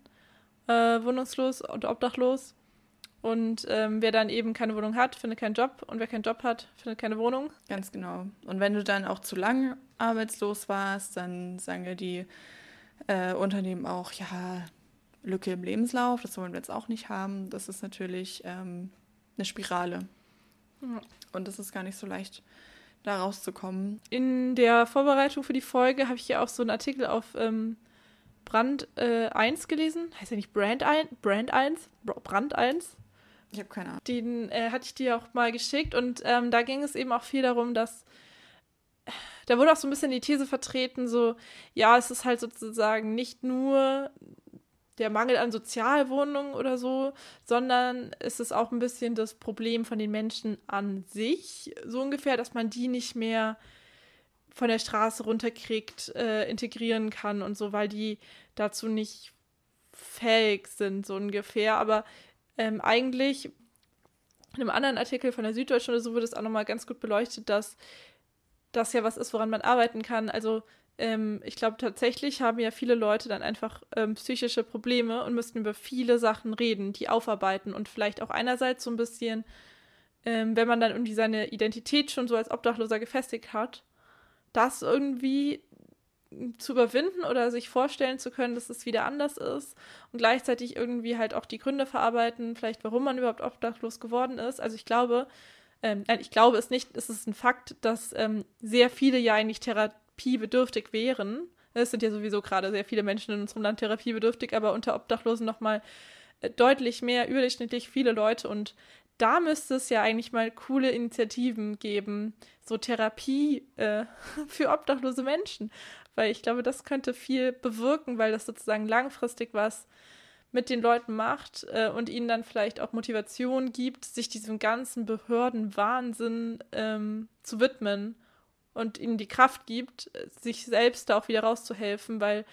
äh, wohnungslos und obdachlos. Und ähm, wer dann eben keine Wohnung hat, findet keinen Job. Und wer keinen Job hat, findet keine Wohnung. Ganz genau. Und wenn du dann auch zu lang arbeitslos warst, dann sagen ja die äh, Unternehmen auch, ja, Lücke im Lebenslauf, das wollen wir jetzt auch nicht haben. Das ist natürlich ähm, eine Spirale. Ja. Und das ist gar nicht so leicht da rauszukommen. In der Vorbereitung für die Folge habe ich ja auch so einen Artikel auf ähm, Brand äh, 1 gelesen. Heißt ja nicht Brand 1? Brand 1? Brand 1? Ich habe keine Ahnung. Den äh, hatte ich dir auch mal geschickt und ähm, da ging es eben auch viel darum, dass da wurde auch so ein bisschen die These vertreten, so, ja, es ist halt sozusagen nicht nur der Mangel an Sozialwohnungen oder so, sondern es ist auch ein bisschen das Problem von den Menschen an sich, so ungefähr, dass man die nicht mehr von der Straße runterkriegt, äh, integrieren kann und so, weil die dazu nicht fähig sind, so ungefähr. Aber ähm, eigentlich in einem anderen Artikel von der Süddeutschen oder so wurde es auch nochmal ganz gut beleuchtet, dass das ja was ist, woran man arbeiten kann. Also ähm, ich glaube tatsächlich haben ja viele Leute dann einfach ähm, psychische Probleme und müssten über viele Sachen reden, die aufarbeiten und vielleicht auch einerseits so ein bisschen, ähm, wenn man dann irgendwie seine Identität schon so als Obdachloser gefestigt hat, das irgendwie zu überwinden oder sich vorstellen zu können, dass es wieder anders ist und gleichzeitig irgendwie halt auch die Gründe verarbeiten, vielleicht warum man überhaupt obdachlos geworden ist. Also ich glaube, ähm, ich glaube es nicht, es ist ein Fakt, dass ähm, sehr viele ja eigentlich Thera therapiebedürftig wären. Es sind ja sowieso gerade sehr viele Menschen in unserem Land therapiebedürftig, aber unter Obdachlosen nochmal äh, deutlich mehr, überdurchschnittlich viele Leute. Und da müsste es ja eigentlich mal coole Initiativen geben, so Therapie äh, für obdachlose Menschen. Weil ich glaube, das könnte viel bewirken, weil das sozusagen langfristig was mit den Leuten macht äh, und ihnen dann vielleicht auch Motivation gibt, sich diesem ganzen Behördenwahnsinn ähm, zu widmen und ihnen die Kraft gibt, sich selbst da auch wieder rauszuhelfen, weil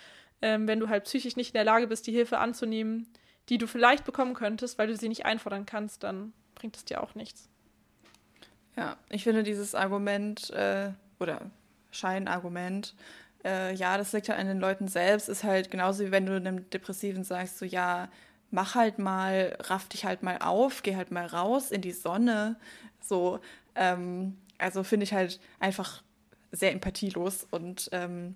ähm, wenn du halt psychisch nicht in der Lage bist, die Hilfe anzunehmen, die du vielleicht bekommen könntest, weil du sie nicht einfordern kannst, dann bringt es dir auch nichts. Ja, ich finde dieses Argument äh, oder Scheinargument, äh, ja, das liegt halt an den Leuten selbst, ist halt genauso wie wenn du einem Depressiven sagst, so ja, mach halt mal, raff dich halt mal auf, geh halt mal raus in die Sonne, so. Ähm, also finde ich halt einfach sehr empathielos und ähm,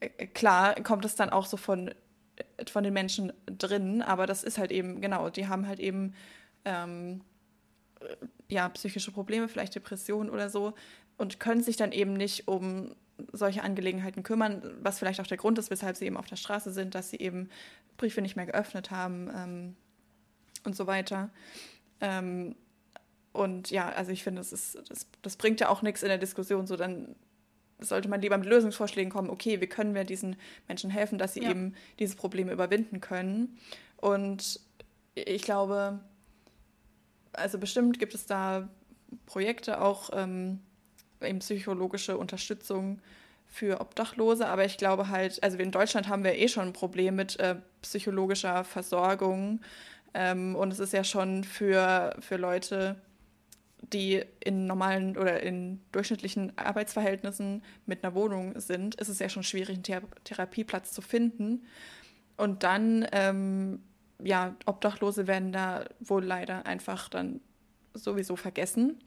äh, klar kommt es dann auch so von, äh, von den Menschen drin, aber das ist halt eben, genau, die haben halt eben ähm, äh, ja, psychische Probleme, vielleicht Depressionen oder so und können sich dann eben nicht um solche Angelegenheiten kümmern, was vielleicht auch der Grund ist, weshalb sie eben auf der Straße sind, dass sie eben Briefe nicht mehr geöffnet haben ähm, und so weiter. Ähm, und ja, also ich finde, das, ist, das, das bringt ja auch nichts in der Diskussion, so dann sollte man lieber mit Lösungsvorschlägen kommen, okay, wie können wir diesen Menschen helfen, dass sie ja. eben diese Probleme überwinden können. Und ich glaube, also bestimmt gibt es da Projekte, auch ähm, eben psychologische Unterstützung für Obdachlose, aber ich glaube halt, also in Deutschland haben wir eh schon ein Problem mit äh, psychologischer Versorgung ähm, und es ist ja schon für, für Leute, die in normalen oder in durchschnittlichen Arbeitsverhältnissen mit einer Wohnung sind, ist es ja schon schwierig, einen Thera Therapieplatz zu finden. Und dann, ähm, ja, Obdachlose werden da wohl leider einfach dann sowieso vergessen.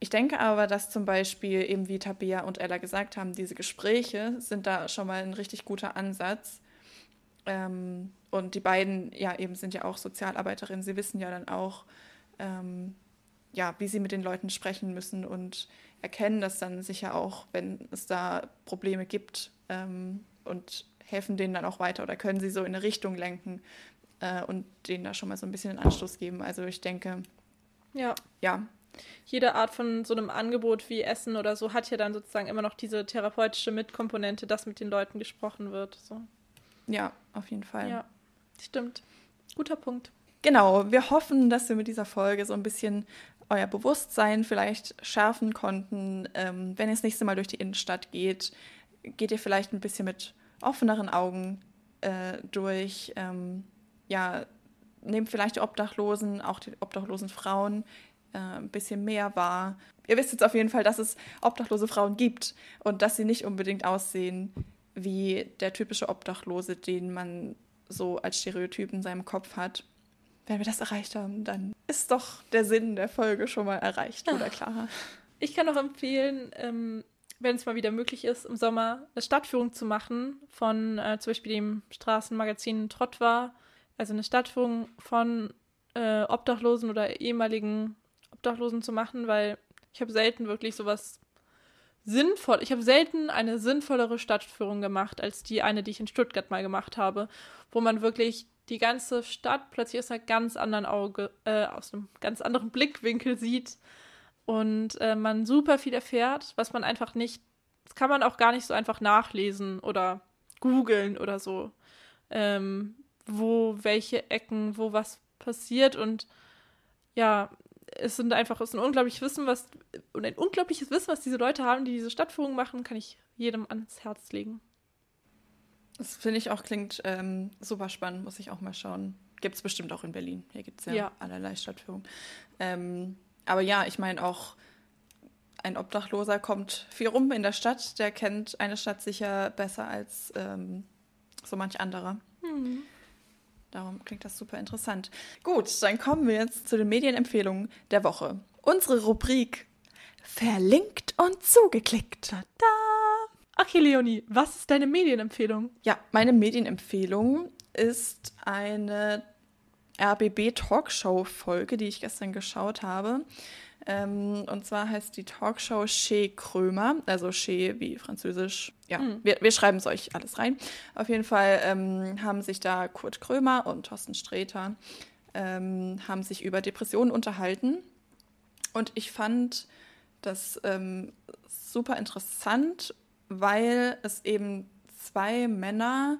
Ich denke aber, dass zum Beispiel eben wie Tabea und Ella gesagt haben, diese Gespräche sind da schon mal ein richtig guter Ansatz. Ähm, und die beiden, ja, eben sind ja auch Sozialarbeiterinnen. Sie wissen ja dann auch, ähm, ja, wie sie mit den Leuten sprechen müssen und erkennen das dann sicher auch, wenn es da Probleme gibt ähm, und helfen denen dann auch weiter oder können sie so in eine Richtung lenken äh, und denen da schon mal so ein bisschen einen Anstoß geben. Also ich denke, ja. Ja, jede Art von so einem Angebot wie Essen oder so hat ja dann sozusagen immer noch diese therapeutische Mitkomponente, dass mit den Leuten gesprochen wird. So. Ja, auf jeden Fall. Ja, stimmt. Guter Punkt. Genau, wir hoffen, dass wir mit dieser Folge so ein bisschen euer Bewusstsein vielleicht schärfen konnten. Ähm, wenn ihr das nächste Mal durch die Innenstadt geht, geht ihr vielleicht ein bisschen mit offeneren Augen äh, durch. Ähm, ja, nehmt vielleicht die Obdachlosen, auch die obdachlosen Frauen äh, ein bisschen mehr wahr. Ihr wisst jetzt auf jeden Fall, dass es obdachlose Frauen gibt und dass sie nicht unbedingt aussehen wie der typische Obdachlose, den man so als Stereotyp in seinem Kopf hat. Wenn wir das erreicht haben, dann ist doch der Sinn der Folge schon mal erreicht, oder Clara? Ich kann auch empfehlen, ähm, wenn es mal wieder möglich ist, im Sommer eine Stadtführung zu machen von äh, zum Beispiel dem Straßenmagazin Trottwar. Also eine Stadtführung von äh, Obdachlosen oder ehemaligen Obdachlosen zu machen, weil ich habe selten wirklich sowas sinnvoll. Ich habe selten eine sinnvollere Stadtführung gemacht als die eine, die ich in Stuttgart mal gemacht habe, wo man wirklich die ganze Stadt plötzlich aus einem ganz anderen Auge, äh, aus einem ganz anderen Blickwinkel sieht und äh, man super viel erfährt, was man einfach nicht, das kann man auch gar nicht so einfach nachlesen oder googeln oder so, ähm, wo welche Ecken, wo was passiert und ja, es sind einfach, es ist ein unglaubliches Wissen, was, und ein unglaubliches Wissen, was diese Leute haben, die diese Stadtführung machen, kann ich jedem ans Herz legen. Das finde ich auch, klingt ähm, super spannend, muss ich auch mal schauen. Gibt es bestimmt auch in Berlin. Hier gibt es ja, ja, allerlei Stadtführungen. Ähm, aber ja, ich meine auch, ein Obdachloser kommt viel rum in der Stadt, der kennt eine Stadt sicher besser als ähm, so manch anderer. Mhm. Darum klingt das super interessant. Gut, dann kommen wir jetzt zu den Medienempfehlungen der Woche. Unsere Rubrik Verlinkt und zugeklickt. Tada! Okay, Leonie, was ist deine Medienempfehlung? Ja, meine Medienempfehlung ist eine RBB-Talkshow-Folge, die ich gestern geschaut habe. Ähm, und zwar heißt die Talkshow Chez Krömer, also Chez wie französisch. Ja, mhm. wir, wir schreiben es euch alles rein. Auf jeden Fall ähm, haben sich da Kurt Krömer und Thorsten Sträter ähm, haben sich über Depressionen unterhalten. Und ich fand das ähm, super interessant, weil es eben zwei Männer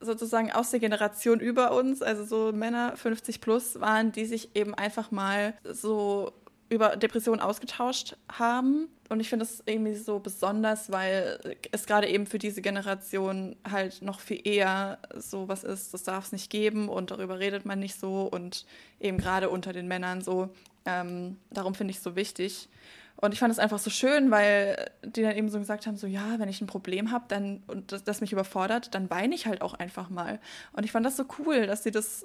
sozusagen aus der Generation über uns, also so Männer 50 plus waren, die sich eben einfach mal so über Depressionen ausgetauscht haben. Und ich finde das irgendwie so besonders, weil es gerade eben für diese Generation halt noch viel eher so was ist, das darf es nicht geben und darüber redet man nicht so und eben gerade unter den Männern so. Ähm, darum finde ich es so wichtig. Und ich fand es einfach so schön, weil die dann eben so gesagt haben, so ja, wenn ich ein Problem habe dann und das, das, mich überfordert, dann weine ich halt auch einfach mal. Und ich fand das so cool, dass sie das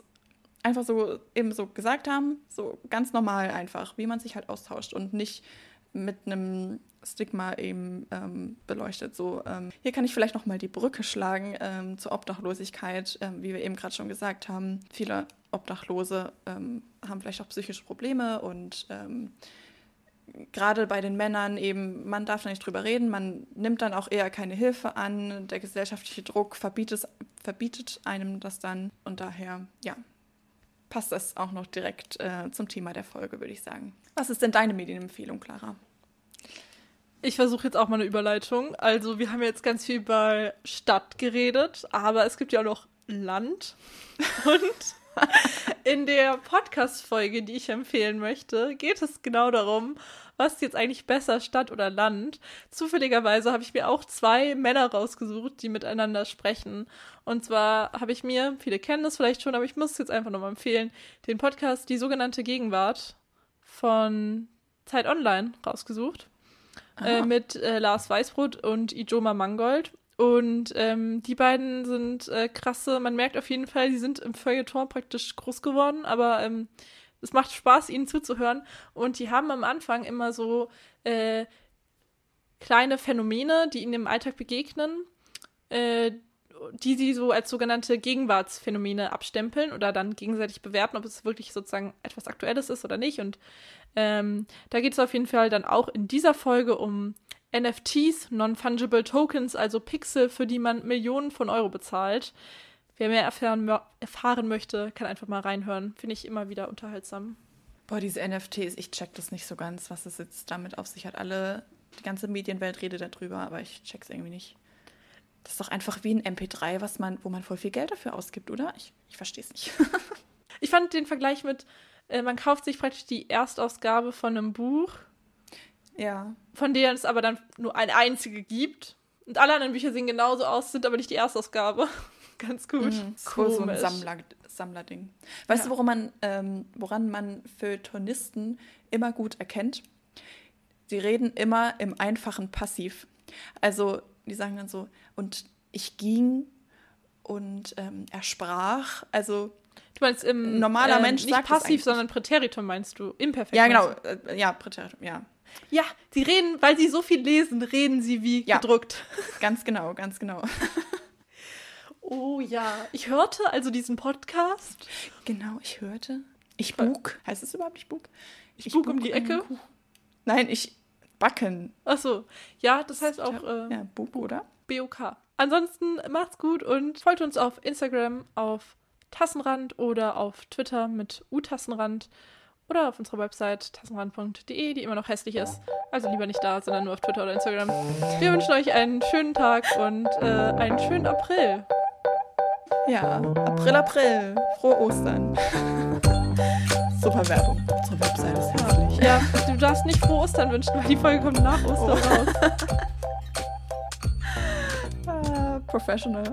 einfach so eben so gesagt haben, so ganz normal einfach, wie man sich halt austauscht und nicht mit einem Stigma eben ähm, beleuchtet. So, ähm, hier kann ich vielleicht noch mal die Brücke schlagen ähm, zur Obdachlosigkeit, ähm, wie wir eben gerade schon gesagt haben. Viele Obdachlose ähm, haben vielleicht auch psychische Probleme und ähm, gerade bei den Männern eben, man darf da nicht drüber reden, man nimmt dann auch eher keine Hilfe an, der gesellschaftliche Druck verbietet, verbietet einem das dann und daher, ja, passt das auch noch direkt äh, zum Thema der Folge, würde ich sagen. Was ist denn deine Medienempfehlung, Clara? Ich versuche jetzt auch mal eine Überleitung. Also, wir haben jetzt ganz viel über Stadt geredet, aber es gibt ja auch noch Land. Und in der Podcast-Folge, die ich empfehlen möchte, geht es genau darum, was jetzt eigentlich besser, Stadt oder Land? Zufälligerweise habe ich mir auch zwei Männer rausgesucht, die miteinander sprechen. Und zwar habe ich mir, viele kennen das vielleicht schon, aber ich muss es jetzt einfach nochmal empfehlen, den Podcast Die sogenannte Gegenwart von Zeit Online rausgesucht. Äh, mit äh, Lars Weißbrot und Ijoma Mangold. Und ähm, die beiden sind äh, krasse, man merkt auf jeden Fall, die sind im Feuilleton praktisch groß geworden, aber ähm, es macht Spaß, ihnen zuzuhören. Und die haben am Anfang immer so äh, kleine Phänomene, die ihnen im Alltag begegnen, äh, die sie so als sogenannte Gegenwartsphänomene abstempeln oder dann gegenseitig bewerten, ob es wirklich sozusagen etwas Aktuelles ist oder nicht. Und ähm, da geht es auf jeden Fall dann auch in dieser Folge um NFTs, Non-Fungible Tokens, also Pixel, für die man Millionen von Euro bezahlt. Wer mehr erfahren, erfahren möchte, kann einfach mal reinhören. Finde ich immer wieder unterhaltsam. Boah, diese NFTs, ich check das nicht so ganz, was es jetzt damit auf sich hat. Alle, die ganze Medienwelt redet darüber, aber ich check's irgendwie nicht. Das ist doch einfach wie ein MP3, was man, wo man voll viel Geld dafür ausgibt, oder? Ich, ich verstehe es nicht. ich fand den Vergleich mit, äh, man kauft sich praktisch die Erstausgabe von einem Buch. Ja. Von der es aber dann nur eine einzige gibt. Und alle anderen Bücher sehen genauso aus, sind aber nicht die Erstausgabe. Ganz gut. Mhm, cool, so ein Sammler, Sammlerding. Weißt ja. du, woran man, ähm, woran man Feuilletonisten immer gut erkennt? Sie reden immer im einfachen Passiv. Also, die sagen dann so, und ich ging und ähm, er sprach. Also, Du meinst im normaler äh, Mensch nicht passiv, sondern Präteritum meinst du, imperfekt. Ja, genau, äh, ja, Präteritum, ja. Ja, sie reden, weil sie so viel lesen, reden sie wie ja. gedruckt. Ganz genau, ganz genau. Oh ja, ich hörte also diesen Podcast. Genau, ich hörte. Ich bug. Heißt es überhaupt nicht bug? Ich, ich bug, bug um die Ecke. Nein, ich backen. Ach so. Ja, das heißt auch äh, ja, bug, oder? BOK. Ansonsten macht's gut und folgt uns auf Instagram auf Tassenrand oder auf Twitter mit utassenrand oder auf unserer Website tassenrand.de, die immer noch hässlich ist. Also lieber nicht da, sondern nur auf Twitter oder Instagram. Wir wünschen euch einen schönen Tag und äh, einen schönen April. Ja, April, April. Frohe Ostern. Super Werbung. Unsere Website ist hässlich. Ja, du darfst nicht frohe Ostern wünschen, weil die Folge kommt nach Ostern oh. raus. ah, professional.